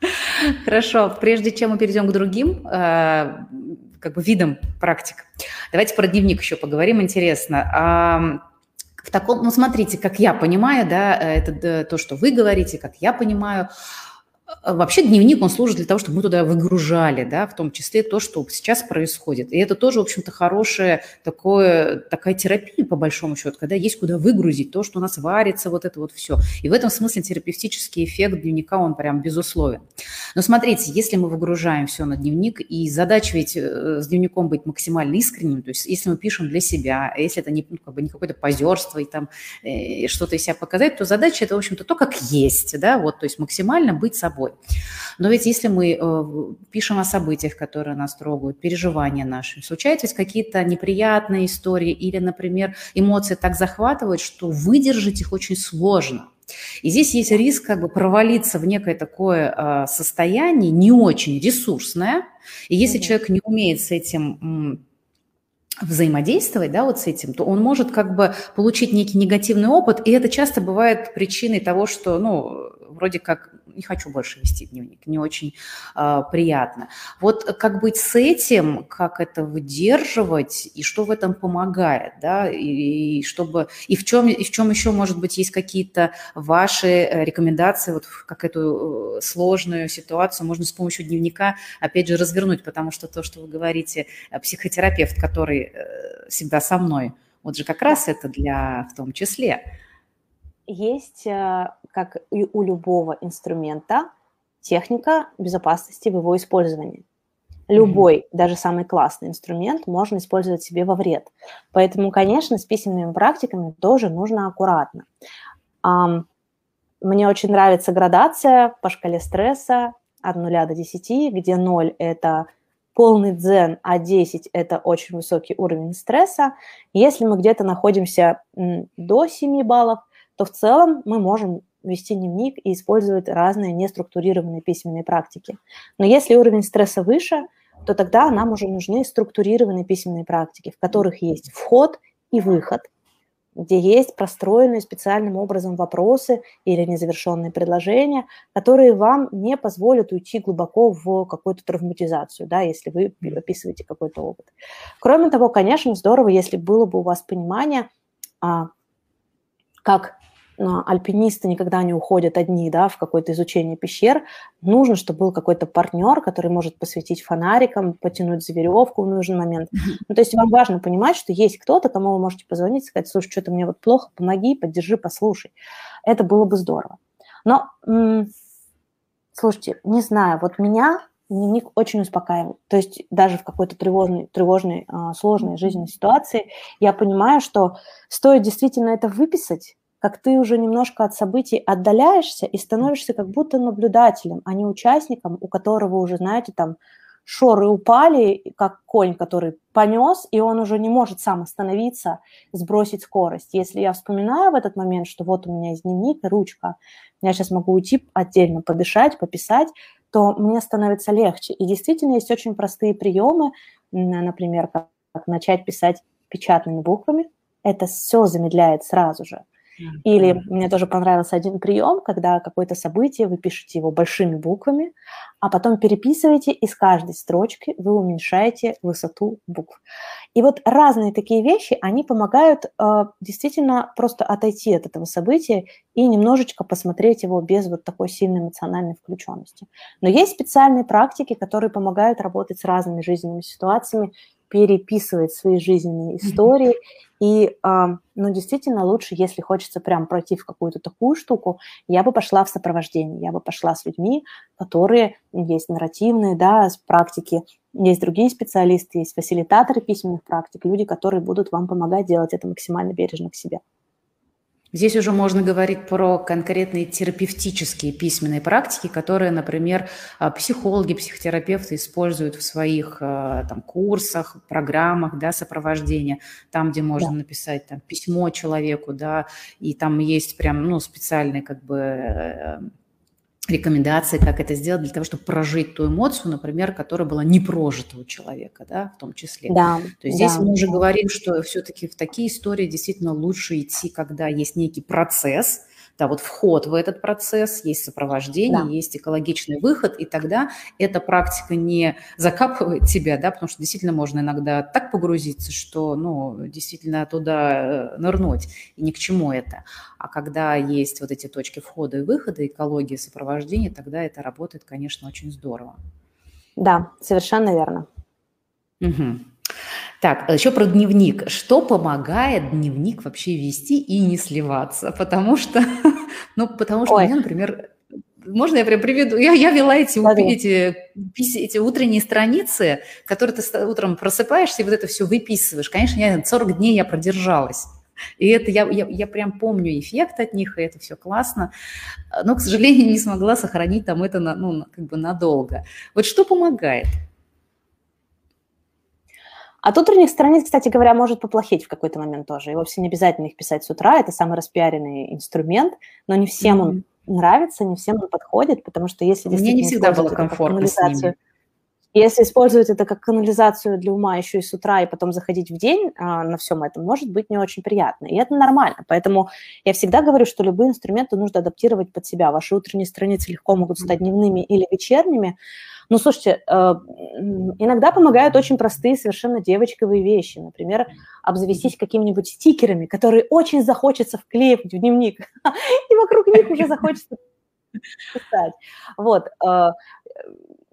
Хорошо, прежде чем мы перейдем к другим э, как бы видам практик, давайте про дневник еще поговорим, интересно. В таком, ну, смотрите, как я понимаю, да, это то, что вы говорите, как я понимаю, вообще дневник, он служит для того, чтобы мы туда выгружали, да, в том числе то, что сейчас происходит. И это тоже, в общем-то, хорошая такое, такая терапия, по большому счету, когда есть куда выгрузить то, что у нас варится, вот это вот все. И в этом смысле терапевтический эффект дневника, он прям безусловен. Но смотрите, если мы выгружаем все на дневник, и задача ведь э, с дневником быть максимально искренним, то есть если мы пишем для себя, а если это не, ну, как бы не какое-то позерство и там э, что-то из себя показать, то задача это, в общем-то, то, как есть, да, вот, то есть максимально быть собой собой. Но ведь если мы э, пишем о событиях, которые нас трогают, переживания наши, случаются ведь какие-то неприятные истории или, например, эмоции так захватывают, что выдержать их очень сложно. И здесь есть риск как бы провалиться в некое такое э, состояние не очень ресурсное. И если mm-hmm. человек не умеет с этим взаимодействовать, да, вот с этим, то он может как бы получить некий негативный опыт, и это часто бывает причиной того, что, ну, вроде как не хочу больше вести дневник, не очень э, приятно. Вот как быть с этим, как это выдерживать и что в этом помогает, да, и, и чтобы и в чем и в чем еще может быть есть какие-то ваши э, рекомендации, вот как эту э, сложную ситуацию можно с помощью дневника опять же развернуть, потому что то, что вы говорите, э, психотерапевт, который всегда со мной, вот же как раз это для в том числе есть, э, как и у любого инструмента, техника безопасности в его использовании. Любой, mm-hmm. даже самый классный инструмент можно использовать себе во вред. Поэтому, конечно, с письменными практиками тоже нужно аккуратно. Мне очень нравится градация по шкале стресса от 0 до 10, где 0 – это полный дзен, а 10 – это очень высокий уровень стресса. Если мы где-то находимся до 7 баллов – то в целом мы можем вести дневник и использовать разные неструктурированные письменные практики. Но если уровень стресса выше, то тогда нам уже нужны структурированные письменные практики, в которых есть вход и выход, где есть простроенные специальным образом вопросы или незавершенные предложения, которые вам не позволят уйти глубоко в какую-то травматизацию, да, если вы описываете какой-то опыт. Кроме того, конечно, здорово, если было бы у вас понимание, а, как альпинисты никогда не уходят одни да, в какое-то изучение пещер. Нужно, чтобы был какой-то партнер, который может посветить фонариком, потянуть за веревку в нужный момент. Ну, то есть вам важно понимать, что есть кто-то, кому вы можете позвонить и сказать, слушай, что-то мне вот плохо, помоги, поддержи, послушай. Это было бы здорово. Но, слушайте, не знаю, вот меня дневник очень успокаивает. То есть даже в какой-то тревожной, тревожной, а, сложной жизненной ситуации я понимаю, что стоит действительно это выписать, как ты уже немножко от событий отдаляешься и становишься как будто наблюдателем, а не участником, у которого уже, знаете, там шоры упали, как конь, который понес, и он уже не может сам остановиться, сбросить скорость. Если я вспоминаю в этот момент, что вот у меня есть дневник и ручка, я сейчас могу уйти отдельно подышать, пописать, то мне становится легче. И действительно есть очень простые приемы, например, как начать писать печатными буквами. Это все замедляет сразу же. Или мне тоже понравился один прием, когда какое-то событие, вы пишете его большими буквами, а потом переписываете, и с каждой строчки вы уменьшаете высоту букв. И вот разные такие вещи, они помогают э, действительно просто отойти от этого события и немножечко посмотреть его без вот такой сильной эмоциональной включенности. Но есть специальные практики, которые помогают работать с разными жизненными ситуациями, переписывать свои жизненные истории. И, ну, действительно, лучше, если хочется прям пройти в какую-то такую штуку, я бы пошла в сопровождение, я бы пошла с людьми, которые есть нарративные, да, с практики, есть другие специалисты, есть фасилитаторы письменных практик, люди, которые будут вам помогать делать это максимально бережно к себе. Здесь уже можно говорить про конкретные терапевтические письменные практики, которые, например, а, психологи, психотерапевты используют в своих а, там, курсах, программах да, сопровождения, там, где можно да. написать там, письмо человеку, да, и там есть прям ну, специальные как бы э, рекомендации, как это сделать для того, чтобы прожить ту эмоцию, например, которая была не прожита у человека, да, в том числе. Да, То есть да. здесь мы уже говорим, что все-таки в такие истории действительно лучше идти, когда есть некий процесс, да, вот вход в этот процесс, есть сопровождение, да. есть экологичный выход, и тогда эта практика не закапывает тебя, да, потому что действительно можно иногда так погрузиться, что, ну, действительно туда э, нырнуть, и ни к чему это. А когда есть вот эти точки входа и выхода, экология, сопровождение, тогда это работает, конечно, очень здорово. Да, совершенно верно. Угу. Так, еще про дневник. Что помогает дневник вообще вести и не сливаться? Потому что, ну, потому что Ой. у меня, например, можно я прям приведу? Я, я вела эти, эти, эти утренние страницы, которые ты утром просыпаешься и вот это все выписываешь. Конечно, я 40 дней я продержалась. И это я, я, я прям помню эффект от них, и это все классно. Но, к сожалению, не смогла сохранить там это на, ну, как бы надолго. Вот что помогает? От утренних страниц, кстати говоря, может поплохеть в какой-то момент тоже. И вовсе не обязательно их писать с утра. Это самый распиаренный инструмент, но не всем mm-hmm. он нравится, не всем он подходит, потому что если Мне не всегда было комфортно с ними. Если использовать это как канализацию для ума еще и с утра, и потом заходить в день а, на всем этом, может быть не очень приятно. И это нормально. Поэтому я всегда говорю, что любые инструменты нужно адаптировать под себя. Ваши утренние страницы легко могут стать дневными или вечерними, ну, слушайте, э, иногда помогают очень простые совершенно девочковые вещи. Например, обзавестись какими-нибудь стикерами, которые очень захочется вклеивать в дневник, и вокруг них уже захочется писать. Вот. Э,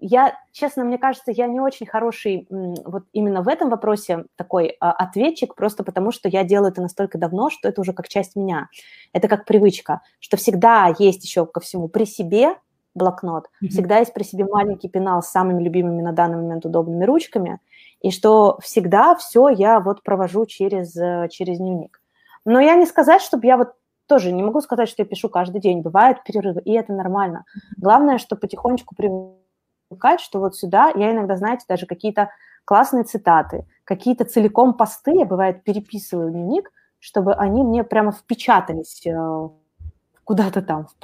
я, честно, мне кажется, я не очень хороший вот именно в этом вопросе такой а, ответчик, просто потому что я делаю это настолько давно, что это уже как часть меня. Это как привычка, что всегда есть еще ко всему при себе блокнот. Mm-hmm. Всегда есть при себе маленький пенал с самыми любимыми на данный момент удобными ручками, и что всегда все я вот провожу через, э, через дневник. Но я не сказать, чтобы я вот тоже не могу сказать, что я пишу каждый день. Бывают перерывы, и это нормально. Главное, что потихонечку привыкать, что вот сюда я иногда, знаете, даже какие-то классные цитаты, какие-то целиком посты, я, бывает, переписываю дневник, чтобы они мне прямо впечатались э, куда-то там, в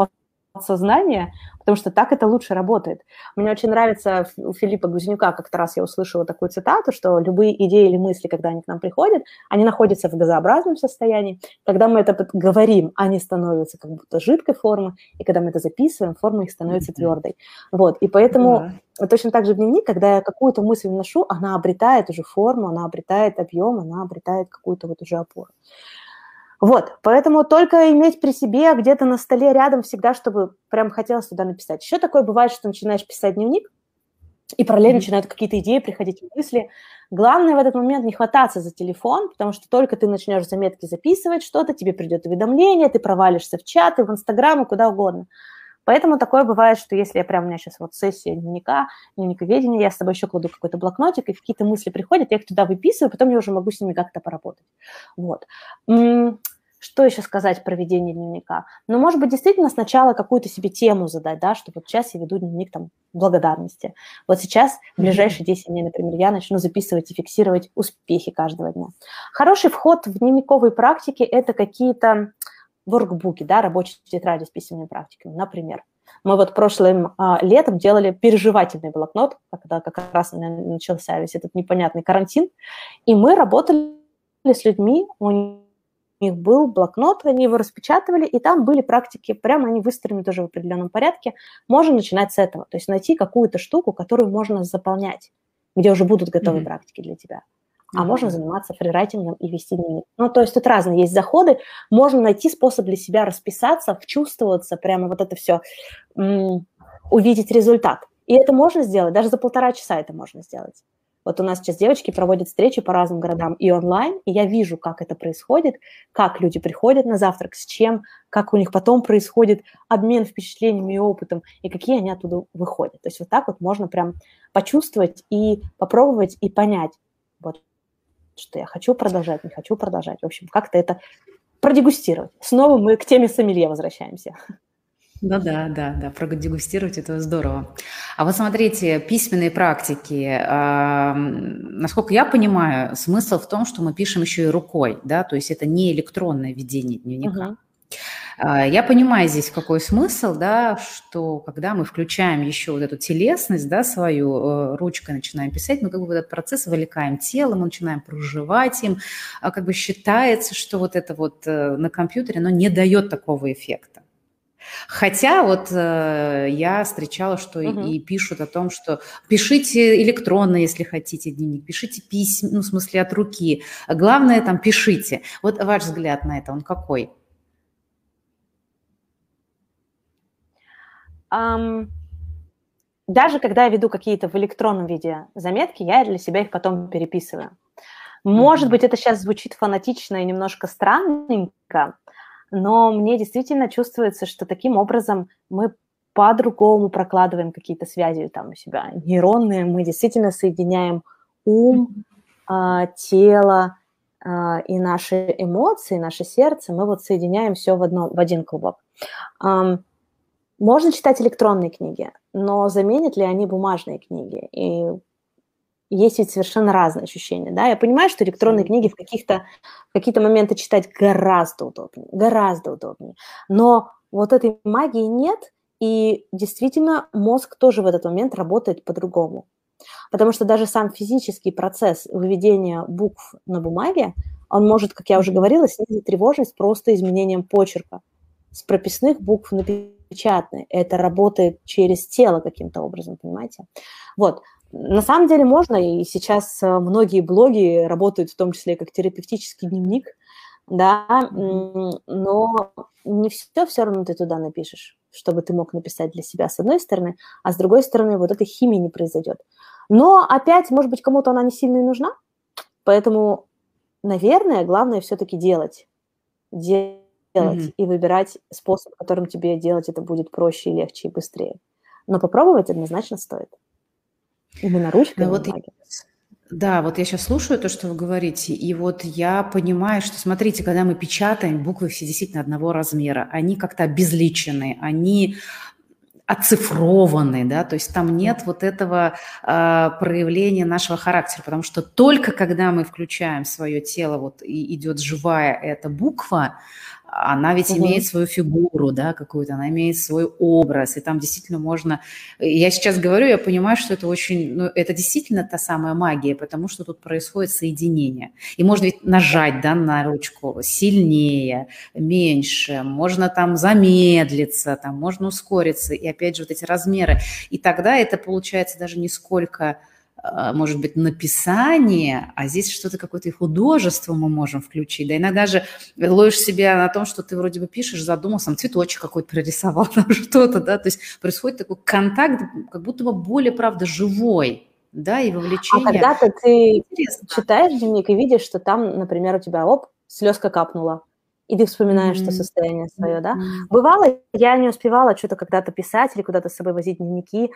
сознание, потому что так это лучше работает. Мне очень нравится у Филиппа Гузнюка, как-то раз я услышала такую цитату, что любые идеи или мысли, когда они к нам приходят, они находятся в газообразном состоянии. Когда мы это говорим, они становятся как будто жидкой формы, и когда мы это записываем, форма их становится твердой. Вот, и поэтому да. точно так же в дневник, когда я какую-то мысль вношу, она обретает уже форму, она обретает объем, она обретает какую-то вот уже опору. Вот, поэтому только иметь при себе где-то на столе рядом всегда, чтобы прям хотелось туда написать. Еще такое бывает, что начинаешь писать дневник, и параллельно mm-hmm. начинают какие-то идеи приходить, мысли. Главное в этот момент не хвататься за телефон, потому что только ты начнешь заметки записывать что-то, тебе придет уведомление, ты провалишься в чаты, в Инстаграм и куда угодно. Поэтому такое бывает, что если я прям, у меня сейчас вот сессия дневника, дневниковедения, я с тобой еще кладу какой-то блокнотик, и какие-то мысли приходят, я их туда выписываю, потом я уже могу с ними как-то поработать. Вот. Что еще сказать про ведение дневника? Ну, может быть, действительно сначала какую-то себе тему задать, да, что вот сейчас я веду дневник там благодарности. Вот сейчас, в ближайшие 10 дней, например, я начну записывать и фиксировать успехи каждого дня. Хороший вход в дневниковые практики – это какие-то воркбуки, да, рабочие тетради с письменными практиками, например. Мы вот прошлым а, летом делали переживательный блокнот, когда как раз начался весь этот непонятный карантин, и мы работали с людьми, у них был блокнот, они его распечатывали, и там были практики, прямо они выстроены тоже в определенном порядке. Можно начинать с этого, то есть найти какую-то штуку, которую можно заполнять, где уже будут готовые mm-hmm. практики для тебя. А mm-hmm. можно заниматься фрирайтингом и вести дневник. Ну, то есть тут разные есть заходы. Можно найти способ для себя расписаться, вчувствоваться, прямо вот это все, м- увидеть результат. И это можно сделать, даже за полтора часа это можно сделать. Вот у нас сейчас девочки проводят встречи по разным городам и онлайн, и я вижу, как это происходит, как люди приходят на завтрак, с чем, как у них потом происходит обмен впечатлениями и опытом, и какие они оттуда выходят. То есть вот так вот можно прям почувствовать и попробовать и понять, что я хочу продолжать, не хочу продолжать. В общем, как-то это продегустировать. Снова мы к теме сомелье возвращаемся. Ну да, да, да, продегустировать это здорово. А вот смотрите, письменные практики, э, насколько я понимаю, смысл в том, что мы пишем еще и рукой, да, то есть это не электронное ведение дневника. Uh-huh. Я понимаю здесь какой смысл, да, что когда мы включаем еще вот эту телесность, да, свою э, ручкой начинаем писать, мы как бы в этот процесс вовлекаем тело, мы начинаем проживать им, а как бы считается, что вот это вот э, на компьютере, оно не дает такого эффекта. Хотя вот э, я встречала, что угу. и, и пишут о том, что пишите электронно, если хотите дневник, пишите письма, ну, в смысле от руки. Главное там пишите. Вот ваш взгляд на это, он какой? Um, даже когда я веду какие-то в электронном виде заметки, я для себя их потом переписываю. Может быть, это сейчас звучит фанатично и немножко странненько, но мне действительно чувствуется, что таким образом мы по-другому прокладываем какие-то связи там у себя нейронные, мы действительно соединяем ум, а, тело а, и наши эмоции, наше сердце, мы вот соединяем все в, одно, в один клубок. Можно читать электронные книги, но заменят ли они бумажные книги? И есть ведь совершенно разные ощущения, да. Я понимаю, что электронные книги в каких-то какие-то моменты читать гораздо удобнее, гораздо удобнее. Но вот этой магии нет, и действительно мозг тоже в этот момент работает по-другому. Потому что даже сам физический процесс выведения букв на бумаге, он может, как я уже говорила, снизить тревожность просто изменением почерка с прописных букв на печатные. Это работает через тело каким-то образом, понимаете? Вот. На самом деле можно, и сейчас э, многие блоги работают в том числе как терапевтический дневник, да, но не все все равно ты туда напишешь, чтобы ты мог написать для себя с одной стороны, а с другой стороны вот этой химии не произойдет. Но опять, может быть, кому-то она не сильно и нужна, поэтому, наверное, главное все-таки делать, делать mm-hmm. и выбирать способ, которым тебе делать это будет проще и легче и быстрее. Но попробовать однозначно стоит. Именно ручкой ну, вот Да, вот я сейчас слушаю то, что вы говорите, и вот я понимаю, что, смотрите, когда мы печатаем, буквы все действительно одного размера, они как-то обезличены, они оцифрованы, да, то есть там нет вот этого э, проявления нашего характера, потому что только когда мы включаем свое тело, вот и идет живая эта буква, она ведь угу. имеет свою фигуру, да, какую-то, она имеет свой образ, и там действительно можно... Я сейчас говорю, я понимаю, что это очень... Ну, это действительно та самая магия, потому что тут происходит соединение. И можно ведь нажать, да, на ручку сильнее, меньше, можно там замедлиться, там можно ускориться, и опять же вот эти размеры. И тогда это получается даже не сколько может быть, написание, а здесь что-то, какое-то художество мы можем включить. Да иногда же ловишь себя на том, что ты вроде бы пишешь, задумался, там цветочек какой-то прорисовал, там что-то, да, то есть происходит такой контакт, как будто бы более, правда, живой, да, и вовлечение. А когда-то ты Интересно. читаешь дневник и видишь, что там, например, у тебя, оп, слезка капнула, и ты вспоминаешь mm-hmm. то состояние свое, да. Mm-hmm. Бывало, я не успевала что-то когда-то писать или куда-то с собой возить дневники,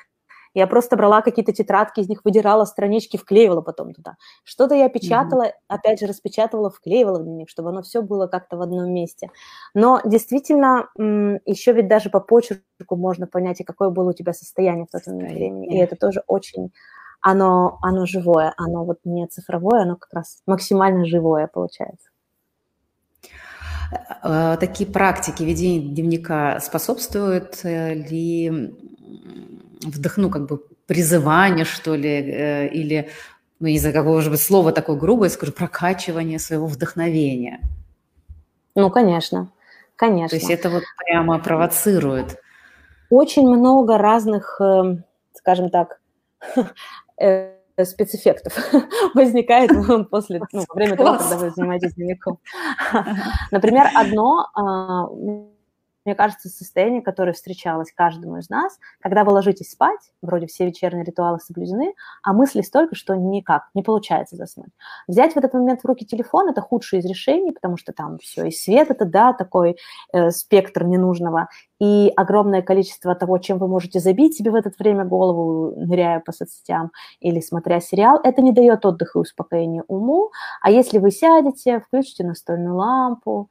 я просто брала какие-то тетрадки, из них выдирала странички, вклеивала потом туда. Что-то я печатала, mm-hmm. опять же, распечатывала, вклеивала в дневник, чтобы оно все было как-то в одном месте. Но действительно, еще ведь даже по почерку можно понять, и какое было у тебя состояние в тот момент времени. И это тоже очень оно, оно живое, оно вот не цифровое, оно как раз максимально живое получается. Э, такие практики ведения дневника способствуют э, ли вдохну как бы призывание, что ли, э, или, ну, не знаю, какого же слова такое грубое скажу, прокачивание своего вдохновения. Ну, конечно, конечно. То есть это вот прямо провоцирует. Очень много разных, эм, скажем так, э, спецэффектов возникает после, ну, во время того, когда вы занимаетесь дневником. Например, одно, а, мне кажется, состояние, которое встречалось каждому из нас, когда вы ложитесь спать, вроде все вечерние ритуалы соблюдены, а мысли столько, что никак, не получается заснуть. Взять в этот момент в руки телефон – это худшее из решений, потому что там все, и свет – это, да, такой э, спектр ненужного, и огромное количество того, чем вы можете забить себе в это время голову, ныряя по соцсетям или смотря сериал, это не дает отдыха и успокоения уму. А если вы сядете, включите настольную лампу,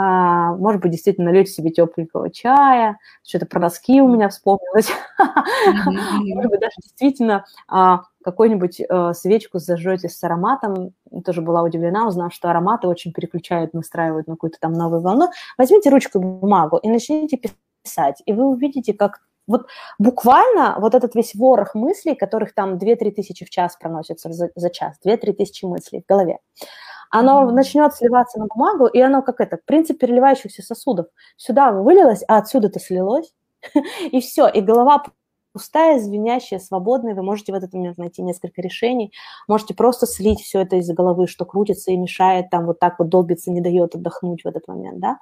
а, может быть, действительно нальете себе тепленького чая, что-то про носки у меня вспомнилось. Может быть, даже действительно а, какую-нибудь э, свечку зажжете с ароматом. Тоже была удивлена, узнав, что ароматы очень переключают, настраивают на какую-то там новую волну. Возьмите ручку и бумагу и начните писать, и вы увидите, как вот буквально вот этот весь ворох мыслей, которых там 2-3 тысячи в час проносится за, за час, 2-3 тысячи мыслей в голове, оно mm-hmm. начнет сливаться на бумагу, и оно как это, принцип переливающихся сосудов. Сюда вылилось, а отсюда-то слилось, и все, и голова пустая, звенящая, свободная, вы можете в этот момент найти несколько решений, можете просто слить все это из головы, что крутится и мешает, там вот так вот долбится, не дает отдохнуть в этот момент, да.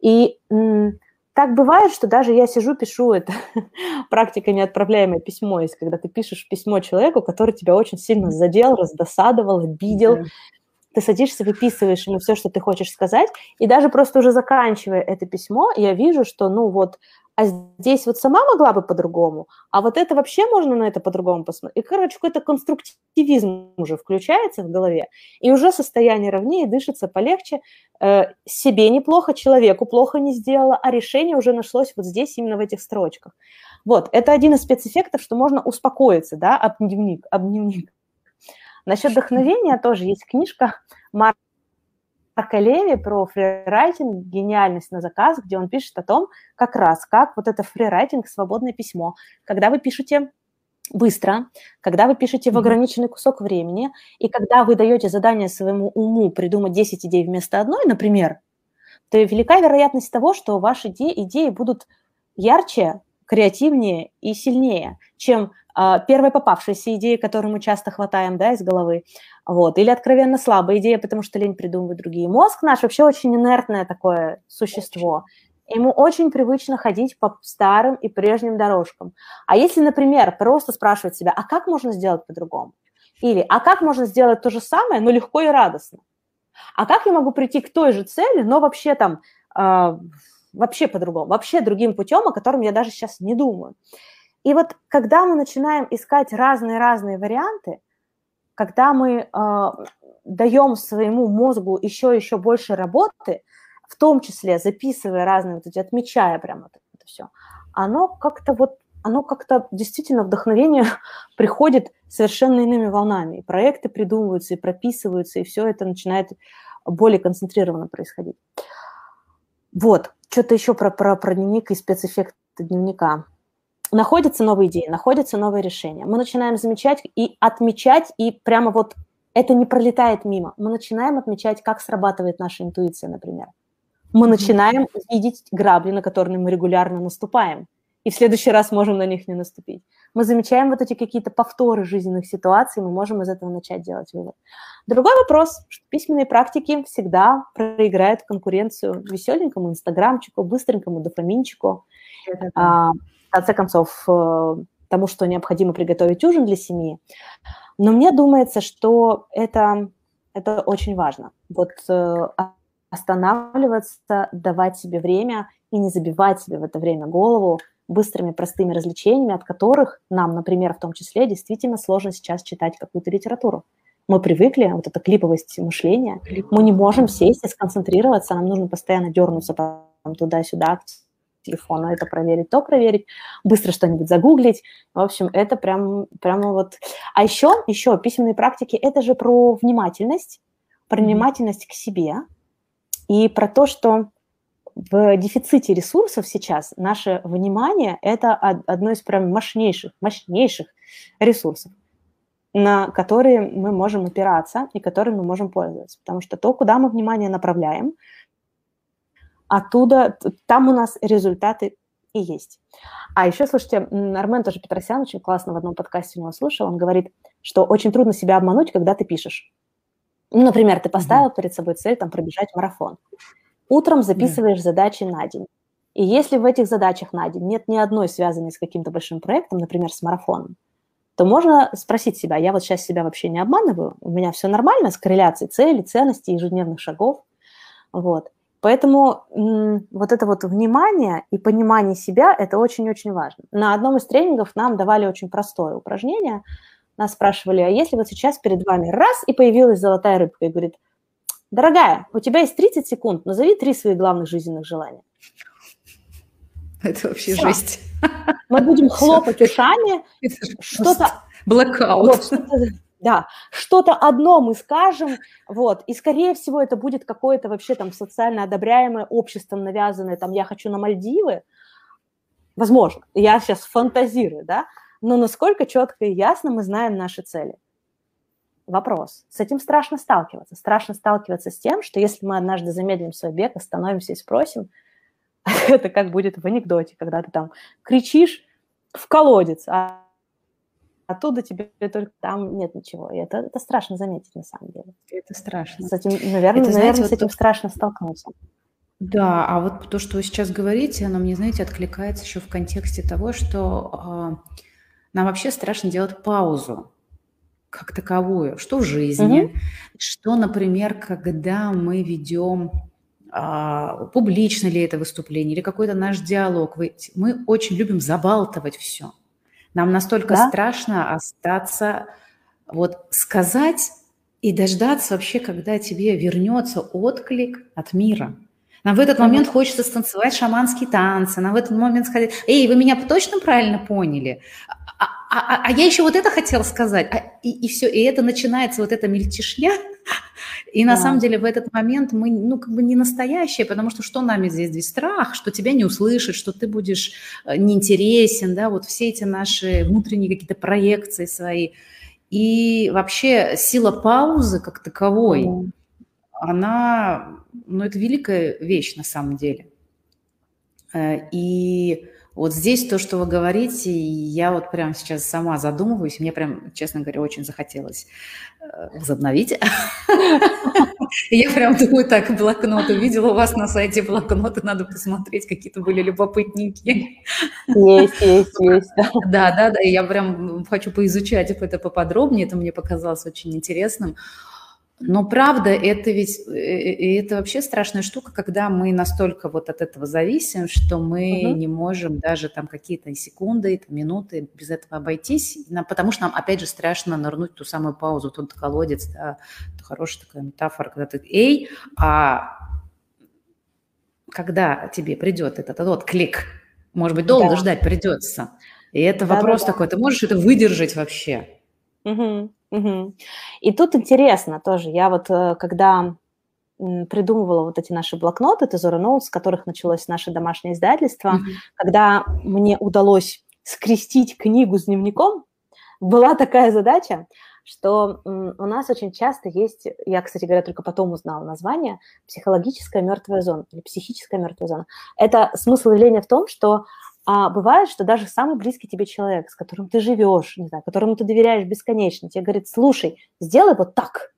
И м- так бывает, что даже я сижу, пишу это практика неотправляемое письмо, есть когда ты пишешь письмо человеку, который тебя очень сильно задел, раздосадовал, обидел, ты садишься, выписываешь ему все, что ты хочешь сказать, и даже просто уже заканчивая это письмо, я вижу, что, ну вот, а здесь вот сама могла бы по-другому, а вот это вообще можно на это по-другому посмотреть. И, короче, какой-то конструктивизм уже включается в голове, и уже состояние ровнее, дышится полегче, э, себе неплохо, человеку плохо не сделала, а решение уже нашлось вот здесь, именно в этих строчках. Вот, это один из спецэффектов, что можно успокоиться, да, об дневник, об дневник. Насчет вдохновения тоже есть книжка Марка Леви про фрирайтинг «Гениальность на заказ», где он пишет о том, как раз, как вот это фрирайтинг, свободное письмо. Когда вы пишете быстро, когда вы пишете в ограниченный кусок времени, и когда вы даете задание своему уму придумать 10 идей вместо одной, например, то велика вероятность того, что ваши идеи, идеи будут ярче, креативнее и сильнее, чем первая попавшаяся идея, которую мы часто хватаем да, из головы, вот, или откровенно слабая идея, потому что лень придумывать другие. Мозг наш вообще очень инертное такое существо. Ему очень привычно ходить по старым и прежним дорожкам. А если, например, просто спрашивать себя, а как можно сделать по-другому? Или, а как можно сделать то же самое, но легко и радостно? А как я могу прийти к той же цели, но вообще там, э, вообще по-другому, вообще другим путем, о котором я даже сейчас не думаю? И вот когда мы начинаем искать разные-разные варианты, когда мы э, даем своему мозгу еще еще больше работы, в том числе записывая разные вот эти, отмечая прямо вот это все, оно как-то вот, оно как-то действительно вдохновение приходит совершенно иными волнами. И проекты придумываются, и прописываются, и все это начинает более концентрированно происходить. Вот, что-то еще про, про, про дневник и спецэффекты дневника находятся новые идеи, находятся новые решения. Мы начинаем замечать и отмечать, и прямо вот это не пролетает мимо. Мы начинаем отмечать, как срабатывает наша интуиция, например. Мы начинаем видеть грабли, на которые мы регулярно наступаем, и в следующий раз можем на них не наступить. Мы замечаем вот эти какие-то повторы жизненных ситуаций, мы можем из этого начать делать вывод. Другой вопрос, что письменные практики всегда проиграют конкуренцию веселенькому инстаграмчику, быстренькому дофаминчику. Конце концов, э, тому, что необходимо приготовить ужин для семьи. Но мне думается, что это, это очень важно. Вот э, останавливаться, давать себе время и не забивать себе в это время голову быстрыми, простыми развлечениями, от которых нам, например, в том числе, действительно сложно сейчас читать какую-то литературу. Мы привыкли, вот эта клиповость мышления, мы не можем сесть и сконцентрироваться, нам нужно постоянно дернуться там, туда-сюда, телефона, это проверить, то проверить, быстро что-нибудь загуглить. В общем, это прям, прямо вот... А еще, еще письменные практики – это же про внимательность, про внимательность к себе и про то, что в дефиците ресурсов сейчас наше внимание – это одно из прям мощнейших, мощнейших ресурсов, на которые мы можем опираться и которыми мы можем пользоваться. Потому что то, куда мы внимание направляем, оттуда, там у нас результаты и есть. А еще, слушайте, Армен тоже Петросян очень классно в одном подкасте у него слушал, он говорит, что очень трудно себя обмануть, когда ты пишешь. Ну, например, ты поставил перед собой цель там пробежать марафон. Утром записываешь задачи на день. И если в этих задачах на день нет ни одной связанной с каким-то большим проектом, например, с марафоном, то можно спросить себя, я вот сейчас себя вообще не обманываю, у меня все нормально с корреляцией цели, ценностей, ежедневных шагов. Вот. Поэтому вот это вот внимание и понимание себя – это очень-очень важно. На одном из тренингов нам давали очень простое упражнение. Нас спрашивали, а если вот сейчас перед вами раз и появилась золотая рыбка и говорит, дорогая, у тебя есть 30 секунд, назови три своих главных жизненных желания. Это вообще Все. жесть. Мы будем хлопать ушами, что-то... Блэкаут. Вот, что да, что-то одно мы скажем, вот, и, скорее всего, это будет какое-то вообще там социально одобряемое обществом навязанное, там, я хочу на Мальдивы, возможно, я сейчас фантазирую, да, но насколько четко и ясно мы знаем наши цели? Вопрос. С этим страшно сталкиваться. Страшно сталкиваться с тем, что если мы однажды замедлим свой бег, остановимся и спросим, это как будет в анекдоте, когда ты там кричишь в колодец, а оттуда тебе только там нет ничего. И это, это страшно заметить на самом деле. Это страшно. С этим, наверное, это, знаете, наверное вот с этим то... страшно столкнуться. Да, а вот то, что вы сейчас говорите, оно мне, знаете, откликается еще в контексте того, что э, нам вообще страшно делать паузу как таковую, что в жизни, mm-hmm. что, например, когда мы ведем а, публично ли это выступление или какой-то наш диалог. Мы очень любим забалтывать все. Нам настолько да? страшно остаться, вот сказать и дождаться вообще, когда тебе вернется отклик от мира. Нам в этот момент хочется станцевать шаманские танцы, нам в этот момент сказать, эй, вы меня точно правильно поняли? А, а, а, а я еще вот это хотела сказать. А, и, и все, и это начинается вот эта мельтешня. И на да. самом деле в этот момент мы, ну, как бы не настоящие, потому что что нами здесь? Здесь страх, что тебя не услышат, что ты будешь э, неинтересен, да, вот все эти наши внутренние какие-то проекции свои. И вообще сила паузы как таковой, mm. она, ну, это великая вещь на самом деле. Э, и вот здесь то, что вы говорите, я вот прямо сейчас сама задумываюсь, мне прям, честно говоря, очень захотелось э, возобновить. Я прям думаю, так, блокноты. Видела у вас на сайте блокноты, надо посмотреть, какие-то были любопытненькие. Есть, есть, есть. Да, да, да, я прям хочу поизучать это поподробнее, это мне показалось очень интересным. Но правда, это ведь э, э, это вообще страшная штука, когда мы настолько вот от этого зависим, что мы угу. не можем даже там какие-то секунды, минуты без этого обойтись, потому что нам опять же страшно нырнуть в ту самую паузу, тот колодец, да, это хорошая такая метафора, когда ты эй, а когда тебе придет этот, этот вот клик, может быть, долго да. ждать придется. И это да, вопрос да, да. такой, ты можешь это выдержать вообще? Угу. Угу. И тут интересно тоже, я вот э, когда придумывала вот эти наши блокноты, Тезора Ноут, с которых началось наше домашнее издательство, mm когда мне удалось скрестить книгу с дневником, была такая задача, что у нас очень часто есть, я, кстати говоря, только потом узнала название, психологическая мертвая зона или психическая мертвая зона. Это смысл явления в том, что а бывает, что даже самый близкий тебе человек, с которым ты живешь, не знаю, которому ты доверяешь бесконечно, тебе говорит, слушай, сделай вот так.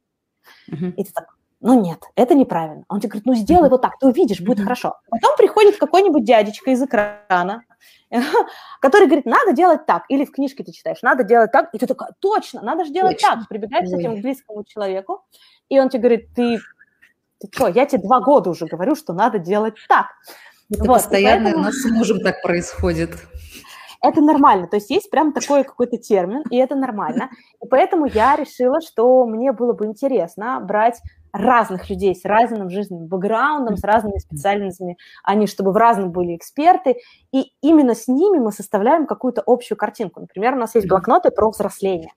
Uh-huh. И ты так, ну нет, это неправильно. Он тебе говорит, ну сделай вот так, ты увидишь, будет uh-huh. хорошо. Потом приходит какой-нибудь дядечка из экрана, который говорит, надо делать так. Или в книжке ты читаешь, надо делать так. И ты такая, точно, надо же делать точно. так. Прибегаешь к этому близкому человеку, и он тебе говорит, ты, ты что, я тебе два года уже говорю, что надо делать так. Это вот, постоянно поэтому... у нас с мужем так происходит. Это нормально, то есть есть прям такой какой-то термин, и это нормально. И поэтому я решила, что мне было бы интересно брать разных людей с разным жизненным бэкграундом, с разными специальностями, они чтобы в разном были эксперты, и именно с ними мы составляем какую-то общую картинку. Например, у нас есть блокноты про взросление.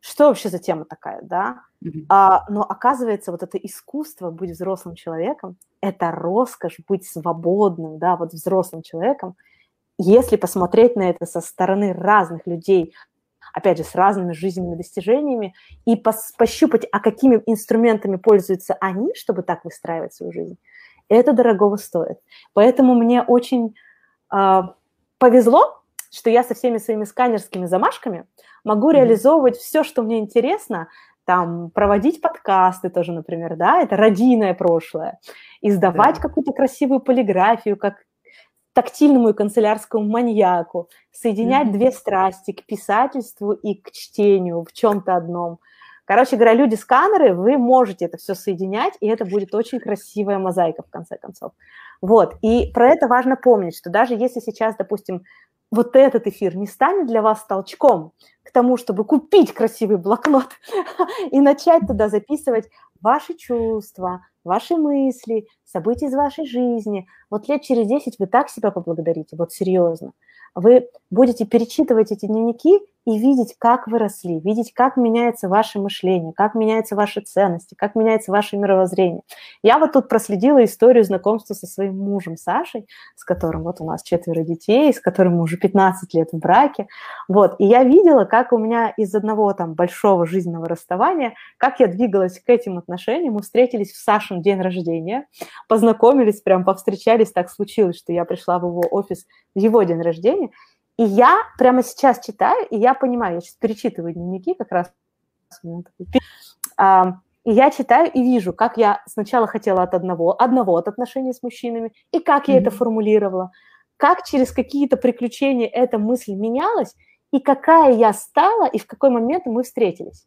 Что вообще за тема такая, да? А, но оказывается, вот это искусство быть взрослым человеком, это роскошь быть свободным, да, вот взрослым человеком. Если посмотреть на это со стороны разных людей, опять же, с разными жизненными достижениями, и пос, пощупать, а какими инструментами пользуются они, чтобы так выстраивать свою жизнь, Это дорогого стоит. Поэтому мне очень э, повезло, что я со всеми своими сканерскими замашками могу mm-hmm. реализовывать все, что мне интересно, там, проводить подкасты тоже, например, да, это родийное прошлое, издавать да. какую-то красивую полиграфию, как тактильному и канцелярскому маньяку, соединять mm-hmm. две страсти к писательству и к чтению в чем-то одном. Короче говоря, люди-сканеры, вы можете это все соединять, и это будет очень красивая мозаика, в конце концов. Вот, и про это важно помнить, что даже если сейчас, допустим, вот этот эфир не станет для вас толчком к тому, чтобы купить красивый блокнот и начать туда записывать ваши чувства, ваши мысли, события из вашей жизни. Вот лет через 10 вы так себя поблагодарите, вот серьезно. Вы будете перечитывать эти дневники и видеть, как вы росли, видеть, как меняется ваше мышление, как меняются ваши ценности, как меняется ваше мировоззрение. Я вот тут проследила историю знакомства со своим мужем Сашей, с которым вот у нас четверо детей, с которым мы уже 15 лет в браке. Вот, и я видела, как у меня из одного там большого жизненного расставания, как я двигалась к этим отношениям. Мы встретились в Сашин день рождения, познакомились, прям повстречались, так случилось, что я пришла в его офис в его день рождения, и я прямо сейчас читаю, и я понимаю, я сейчас перечитываю дневники как раз. И я читаю и вижу, как я сначала хотела от одного, одного от отношений с мужчинами, и как я mm-hmm. это формулировала, как через какие-то приключения эта мысль менялась, и какая я стала, и в какой момент мы встретились.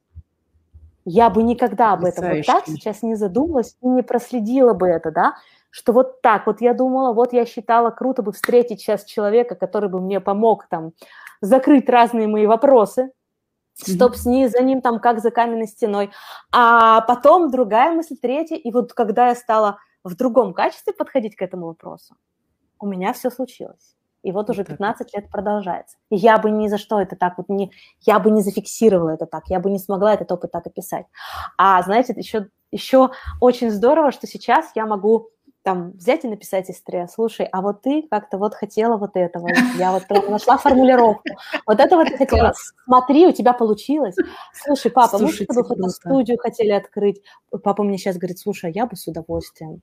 Я бы никогда об этом вот так сейчас не задумалась и не проследила бы это, да, что вот так вот я думала, вот я считала, круто бы встретить сейчас человека, который бы мне помог там закрыть разные мои вопросы, стоп с ней, за ним там как за каменной стеной. А потом другая мысль, третья, и вот когда я стала в другом качестве подходить к этому вопросу, у меня все случилось. И вот уже 15 лет продолжается. И я бы ни за что это так вот не... Я бы не зафиксировала это так, я бы не смогла этот опыт так описать. А знаете, еще, еще очень здорово, что сейчас я могу там взять и написать сестре, слушай, а вот ты как-то вот хотела вот этого, я вот нашла формулировку, вот это вот хотела, смотри, у тебя получилось, слушай, папа, мы с тобой фотостудию хотели открыть, папа мне сейчас говорит, слушай, а я бы с удовольствием,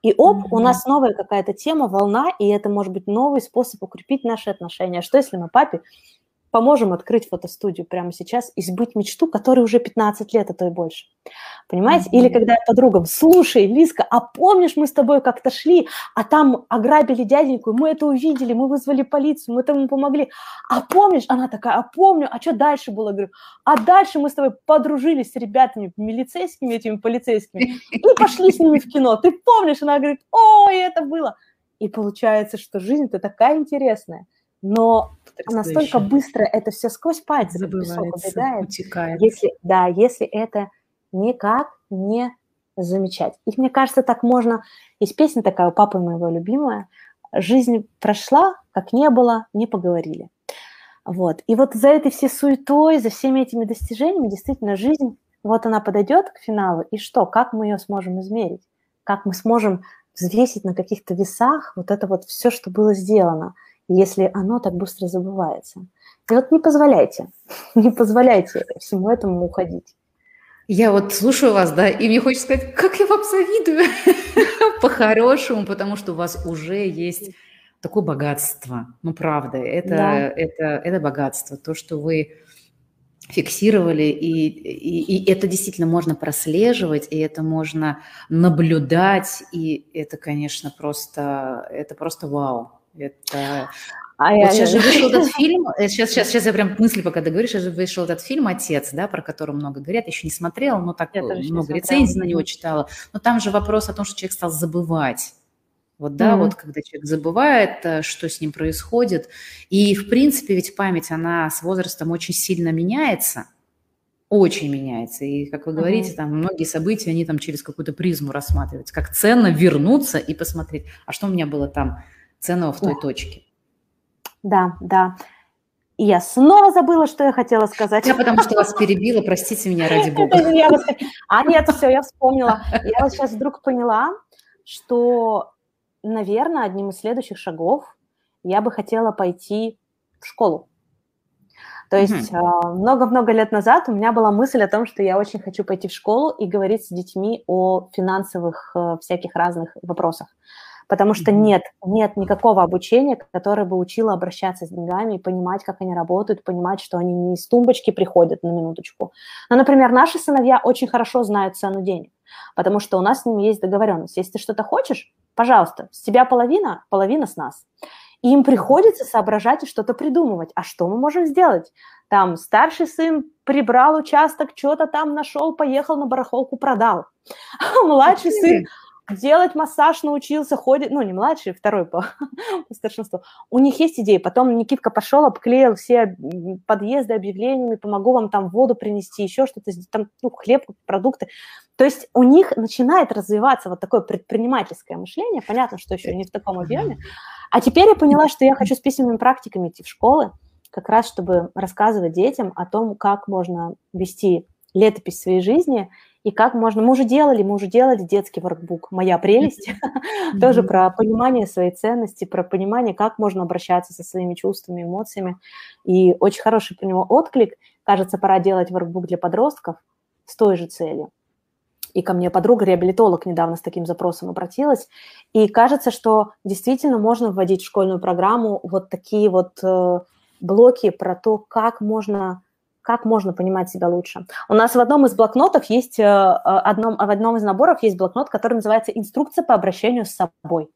и оп, mm-hmm. у нас новая какая-то тема, волна, и это может быть новый способ укрепить наши отношения. Что если мы папе поможем открыть фотостудию прямо сейчас и сбыть мечту, которой уже 15 лет, а то и больше. Понимаете? Или когда я подругам, слушай, Лиска, а помнишь, мы с тобой как-то шли, а там ограбили дяденьку, мы это увидели, мы вызвали полицию, мы этому помогли. А помнишь? Она такая, а помню, а что дальше было? Говорю, а дальше мы с тобой подружились с ребятами милицейскими, этими полицейскими, и пошли с ними в кино. Ты помнишь? Она говорит, ой, это было. И получается, что жизнь-то такая интересная но настолько быстро это все сквозь пальцы убегает, утекает. Если, да, если это никак не замечать. И мне кажется, так можно... Есть песня такая у папы моего любимая. «Жизнь прошла, как не было, не поговорили». Вот. И вот за этой всей суетой, за всеми этими достижениями действительно жизнь, вот она подойдет к финалу, и что? Как мы ее сможем измерить? Как мы сможем взвесить на каких-то весах вот это вот все, что было сделано – если оно так быстро забывается. И вот не позволяйте, не позволяйте всему этому уходить. Я вот слушаю вас, да, и мне хочется сказать, как я вам завидую по-хорошему, потому что у вас уже есть такое богатство. Ну, правда, это, да. это, это богатство. То, что вы фиксировали, и, и, и это действительно можно прослеживать, и это можно наблюдать, и это, конечно, просто, это просто вау. Это... А вот я, сейчас же вышел этот фильм, сейчас, сейчас, сейчас я прям мысли пока договорю, сейчас же вышел этот фильм «Отец», да, про который много говорят, я еще не смотрела, но так много рецензий на него читала, но там же вопрос о том, что человек стал забывать. Вот, да, mm-hmm. вот когда человек забывает, э, что с ним происходит. И, в принципе, ведь память, она с возрастом очень сильно меняется, очень меняется. И, как вы говорите, mm-hmm. там многие события, они там через какую-то призму рассматриваются. Как ценно вернуться и посмотреть, а что у меня было там ценного в той да. точке. Да, да. И я снова забыла, что я хотела сказать. Я потому что вас перебила, простите меня ради бога. А нет, все, я вспомнила. Я вот сейчас вдруг поняла, что, наверное, одним из следующих шагов я бы хотела пойти в школу. То есть а, много-много лет назад у меня была мысль о том, что я очень хочу пойти в школу и говорить с детьми о финансовых э, всяких разных вопросах. Потому что нет, нет никакого обучения, которое бы учило обращаться с деньгами и понимать, как они работают, понимать, что они не из тумбочки приходят на минуточку. Но, например, наши сыновья очень хорошо знают цену денег, потому что у нас с ними есть договоренность. Если ты что-то хочешь, пожалуйста, с тебя половина, половина с нас. И им приходится соображать и что-то придумывать. А что мы можем сделать? Там старший сын прибрал участок, что-то там нашел, поехал на барахолку, продал. А младший сын делать массаж научился, ходит, ну, не младший, второй по, по старшинству. У них есть идеи. Потом Никитка пошел, обклеил все подъезды объявлениями, помогу вам там воду принести, еще что-то, там, ну, хлеб, продукты. То есть у них начинает развиваться вот такое предпринимательское мышление. Понятно, что еще не в таком объеме. А теперь я поняла, что я хочу с письменными практиками идти в школы, как раз чтобы рассказывать детям о том, как можно вести летопись своей жизни и как можно... Мы уже делали, мы уже делали детский воркбук «Моя прелесть», тоже про понимание своей ценности, про понимание, как можно обращаться со своими чувствами, эмоциями. И очень хороший про него отклик. Кажется, пора делать воркбук для подростков с той же целью. И ко мне подруга-реабилитолог недавно с таким запросом обратилась. И кажется, что действительно можно вводить в школьную программу вот такие вот э, блоки про то, как можно как можно понимать себя лучше. У нас в одном из блокнотов есть, э, э, одном, в одном из наборов есть блокнот, который называется «Инструкция по обращению с собой».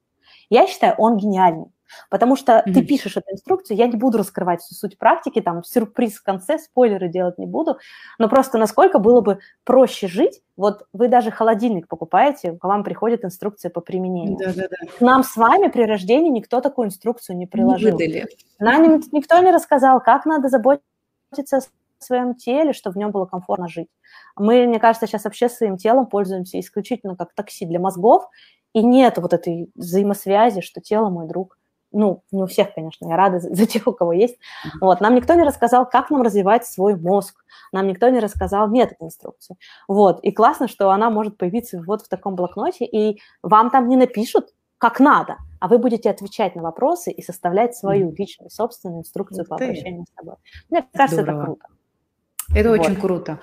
Я считаю, он гениальный. Потому что mm-hmm. ты пишешь эту инструкцию, я не буду раскрывать всю суть практики, там сюрприз в конце, спойлеры делать не буду, но просто насколько было бы проще жить. Вот вы даже холодильник покупаете, к вам приходит инструкция по применению. Да-да-да. Нам с вами при рождении никто такую инструкцию не приложил. Не выдали. Нам никто не рассказал, как надо заботиться своем теле, чтобы в нем было комфортно жить. Мы, мне кажется, сейчас вообще своим телом пользуемся исключительно как такси для мозгов, и нет вот этой взаимосвязи, что тело мой друг. Ну, не у всех, конечно, я рада за, тех, у кого есть. Вот, нам никто не рассказал, как нам развивать свой мозг. Нам никто не рассказал, нет этой инструкции. Вот, и классно, что она может появиться вот в таком блокноте, и вам там не напишут, как надо, а вы будете отвечать на вопросы и составлять свою личную, собственную инструкцию по обращению с собой. Мне кажется, Здорово. это круто. Это вот. очень круто.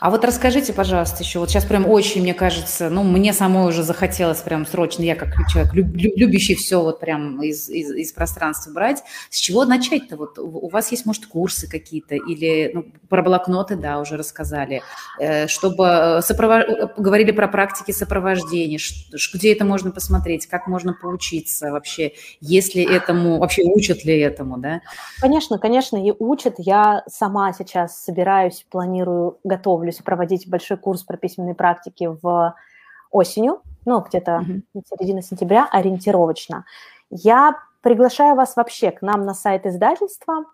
А вот расскажите, пожалуйста, еще, вот сейчас прям очень, мне кажется, ну, мне самой уже захотелось прям срочно, я как человек, люб, любящий все вот прям из, из, из пространства брать, с чего начать-то? Вот у вас есть, может, курсы какие-то или, ну, про блокноты, да, уже рассказали, э, чтобы э, сопровож... говорили про практики сопровождения, где это можно посмотреть, как можно поучиться вообще, если этому, вообще учат ли этому, да? Конечно, конечно, и учат. Я сама сейчас собираюсь собираюсь, планирую, готовлюсь проводить большой курс про письменные практики в осенью, ну, где-то mm-hmm. середина сентября, ориентировочно. Я приглашаю вас вообще к нам на сайт издательства.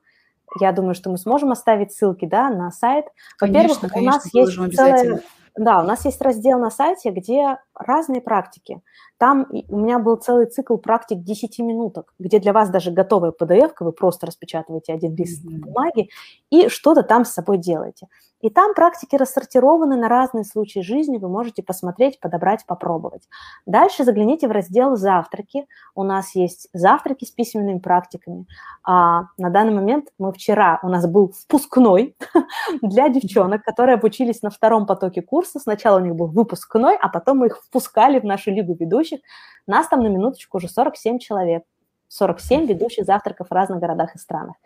Я думаю, что мы сможем оставить ссылки, да, на сайт. Во-первых, у нас есть целая да, у нас есть раздел на сайте, где разные практики. Там у меня был целый цикл практик 10 минуток, где для вас даже готовая PDF, вы просто распечатываете один лист mm-hmm. бумаги и что-то там с собой делаете. И там практики рассортированы на разные случаи жизни, вы можете посмотреть, подобрать, попробовать. Дальше загляните в раздел «Завтраки». У нас есть завтраки с письменными практиками. А на данный момент мы вчера, у нас был впускной для девчонок, которые обучились на втором потоке курса. Сначала у них был выпускной, а потом мы их впускали в нашу лигу ведущих. Нас там на минуточку уже 47 человек. 47 ведущих завтраков в разных городах и странах.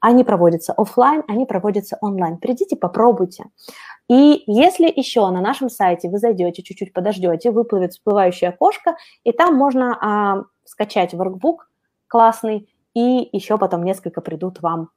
Они проводятся офлайн, они проводятся онлайн. Придите, попробуйте. И если еще на нашем сайте вы зайдете, чуть-чуть подождете, выплывет всплывающее окошко, и там можно а, скачать воркбук классный, и еще потом несколько придут вам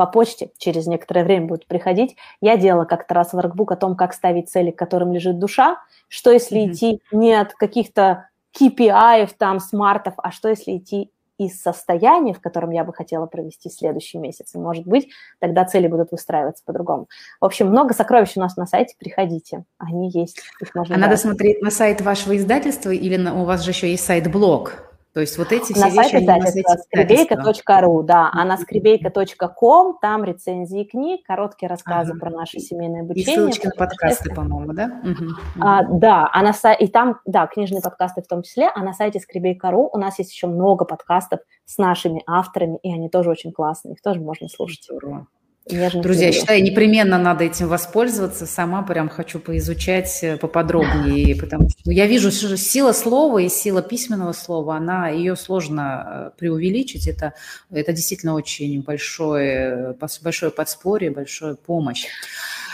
по почте, через некоторое время будут приходить. Я делала как-то раз воркбук о том, как ставить цели, к которым лежит душа, что если mm-hmm. идти не от каких-то KPI, там, смартов, а что если идти из состояния, в котором я бы хотела провести следующий месяц. И, может быть, тогда цели будут выстраиваться по-другому. В общем, много сокровищ у нас на сайте, приходите, они есть. Их можно а брать. надо смотреть на сайт вашего издательства или на, у вас же еще есть сайт-блог? То есть вот эти все на вещи... На сайте скребейка.ру, да, а на скребейка.ком там рецензии книг, короткие рассказы ага. про наше семейное обучение. И ссылочки на подкасты, по-моему, да? Угу. А, да, а на сай... и там, да, книжные подкасты в том числе, а на сайте скребейка.ру у нас есть еще много подкастов с нашими авторами, и они тоже очень классные, их тоже можно слушать. Здорово. Нежно Друзья, я считаю, непременно надо этим воспользоваться. Сама прям хочу поизучать э, поподробнее, потому что я вижу, что сила слова и сила письменного слова, она, ее сложно э, преувеличить. Это, это действительно очень большое, большое подспорье, большая помощь.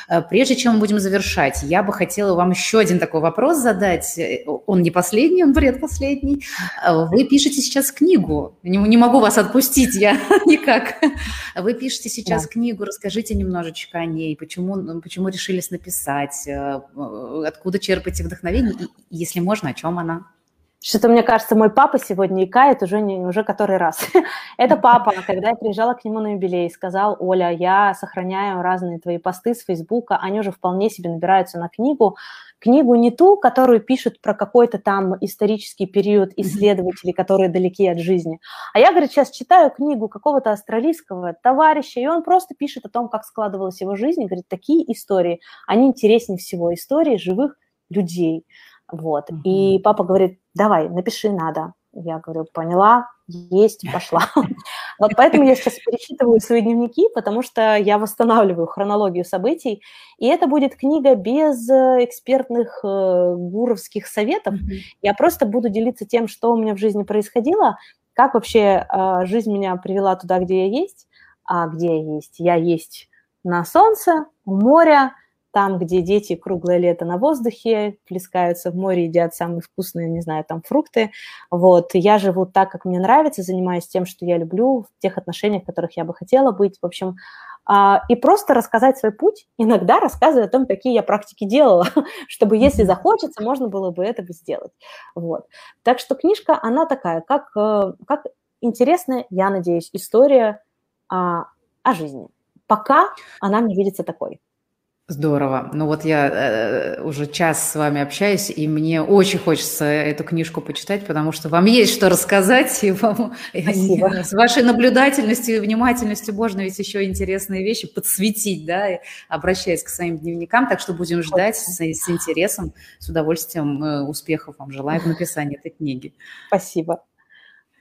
Э, прежде чем мы будем завершать, я бы хотела вам еще один такой вопрос задать. Э, он не последний, он предпоследний. Э, вы пишете сейчас книгу. Не, не могу вас отпустить, я никак. Вы пишете сейчас да. книгу. Расскажите немножечко о ней. Почему, ну, почему решились написать? Откуда черпаете вдохновение? И, если можно, о чем она? Что-то, мне кажется, мой папа сегодня икает уже, не, уже который раз. Это папа, когда я приезжала к нему на юбилей, сказал, Оля, я сохраняю разные твои посты с Фейсбука, они уже вполне себе набираются на книгу. Книгу не ту, которую пишут про какой-то там исторический период исследователей, которые далеки от жизни. А я, говорит, сейчас читаю книгу какого-то австралийского товарища, и он просто пишет о том, как складывалась его жизнь, и говорит, такие истории, они интереснее всего, истории живых людей. Вот. Mm-hmm. И папа говорит, давай, напиши, надо. Я говорю, поняла, есть, пошла. Вот поэтому я сейчас перечитываю свои дневники, потому что я восстанавливаю хронологию событий, и это будет книга без э, экспертных э, гуровских советов. Я просто буду делиться тем, что у меня в жизни происходило, как вообще э, жизнь меня привела туда, где я есть, а где я есть. Я есть на солнце, у моря, там, где дети круглое лето на воздухе, плескаются в море, едят самые вкусные, не знаю, там фрукты. Вот, я живу так, как мне нравится, занимаюсь тем, что я люблю, в тех отношениях, в которых я бы хотела быть. В общем, а, и просто рассказать свой путь, иногда рассказывая о том, какие я практики делала, чтобы, если захочется, можно было бы это бы сделать. Вот. Так что книжка, она такая, как, э, как интересная, я надеюсь, история о, о жизни. Пока она мне видится такой. Здорово. Ну вот я э, уже час с вами общаюсь, и мне очень хочется эту книжку почитать, потому что вам есть что рассказать, и вам Спасибо. с вашей наблюдательностью и внимательностью можно ведь еще интересные вещи подсветить, да, обращаясь к своим дневникам, так что будем ждать с, с интересом, с удовольствием, э, успехов вам желаю в написании этой книги. Спасибо.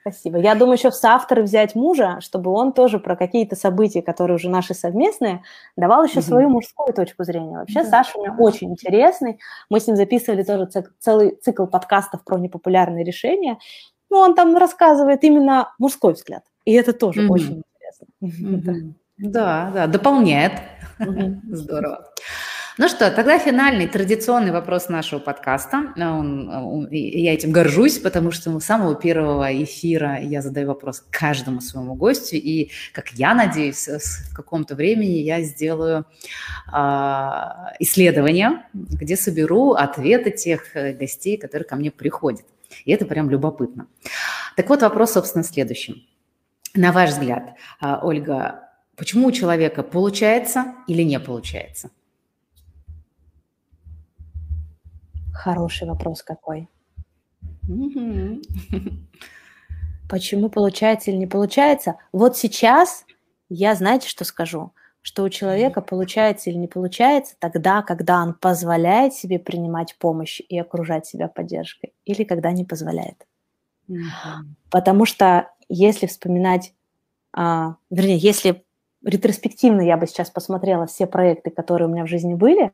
Спасибо. Я думаю, еще в соавторы взять мужа, чтобы он тоже про какие-то события, которые уже наши совместные, давал еще mm свою мужскую точку зрения. Вообще, mm Саша у меня очень интересный. Мы с ним записывали тоже целый цикл подкастов про непопулярные решения. Ну, он там рассказывает именно мужской взгляд. И это тоже mm очень интересно. mm Да, да, дополняет. mm Здорово. Ну что, тогда финальный традиционный вопрос нашего подкаста. Он, он, я этим горжусь, потому что с самого первого эфира я задаю вопрос каждому своему гостю, и, как я надеюсь, в каком-то времени я сделаю а, исследование, где соберу ответы тех э, гостей, которые ко мне приходят. И это прям любопытно. Так вот, вопрос, собственно, следующим. На ваш взгляд, а, Ольга, почему у человека получается или не получается? Хороший вопрос какой. Почему получается или не получается? Вот сейчас я, знаете, что скажу? Что у человека получается или не получается тогда, когда он позволяет себе принимать помощь и окружать себя поддержкой, или когда не позволяет. Потому что если вспоминать, а, вернее, если ретроспективно я бы сейчас посмотрела все проекты, которые у меня в жизни были,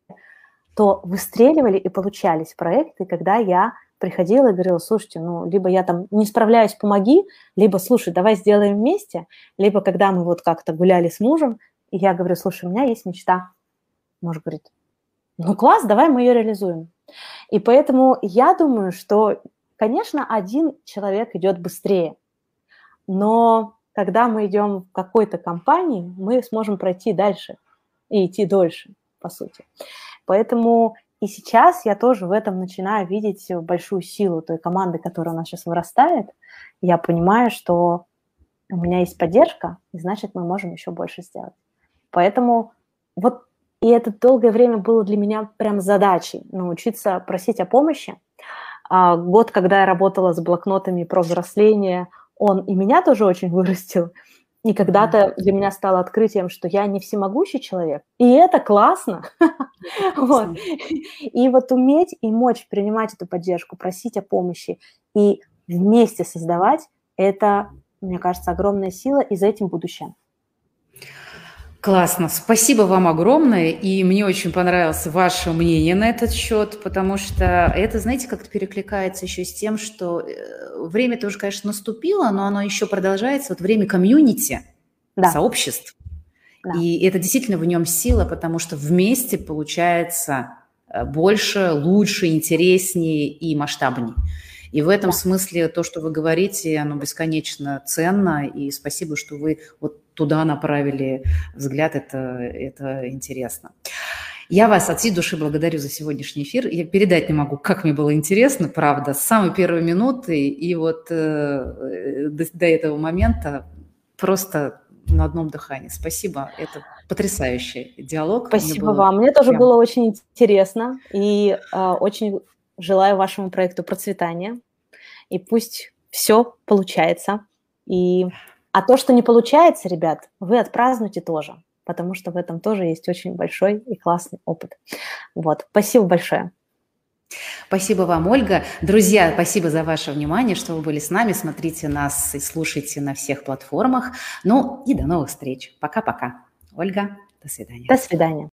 то выстреливали и получались проекты, когда я приходила и говорила, слушайте, ну, либо я там не справляюсь, помоги, либо, слушай, давай сделаем вместе, либо когда мы вот как-то гуляли с мужем, и я говорю, слушай, у меня есть мечта. Муж говорит, ну, класс, давай мы ее реализуем. И поэтому я думаю, что, конечно, один человек идет быстрее, но когда мы идем в какой-то компании, мы сможем пройти дальше и идти дольше, по сути. Поэтому и сейчас я тоже в этом начинаю видеть большую силу той команды, которая у нас сейчас вырастает. Я понимаю, что у меня есть поддержка, и значит, мы можем еще больше сделать. Поэтому вот и это долгое время было для меня прям задачей научиться просить о помощи. А, год, когда я работала с блокнотами про взросление, он и меня тоже очень вырастил. И когда-то для меня стало открытием, что я не всемогущий человек. И это классно. вот. И вот уметь и мочь принимать эту поддержку, просить о помощи и вместе создавать, это, мне кажется, огромная сила, и за этим будущее. Классно, спасибо вам огромное, и мне очень понравилось ваше мнение на этот счет, потому что это, знаете, как-то перекликается еще с тем, что э, время тоже, конечно, наступило, но оно еще продолжается, вот время комьюнити, да. сообществ, да. и это действительно в нем сила, потому что вместе получается э, больше, лучше, интереснее и масштабнее. И в этом да. смысле то, что вы говорите, оно бесконечно ценно, и спасибо, что вы вот туда направили взгляд, это, это интересно. Я вас от всей души благодарю за сегодняшний эфир. Я передать не могу, как мне было интересно, правда, с самой первой минуты и вот э, до, до этого момента просто на одном дыхании. Спасибо, это потрясающий диалог. Спасибо мне вам. Мне тоже прям... было очень интересно и э, очень желаю вашему проекту процветания. И пусть все получается. И а то, что не получается, ребят, вы отпразднуйте тоже, потому что в этом тоже есть очень большой и классный опыт. Вот, спасибо большое. Спасибо вам, Ольга. Друзья, спасибо за ваше внимание, что вы были с нами. Смотрите нас и слушайте на всех платформах. Ну и до новых встреч. Пока-пока. Ольга, до свидания. До свидания.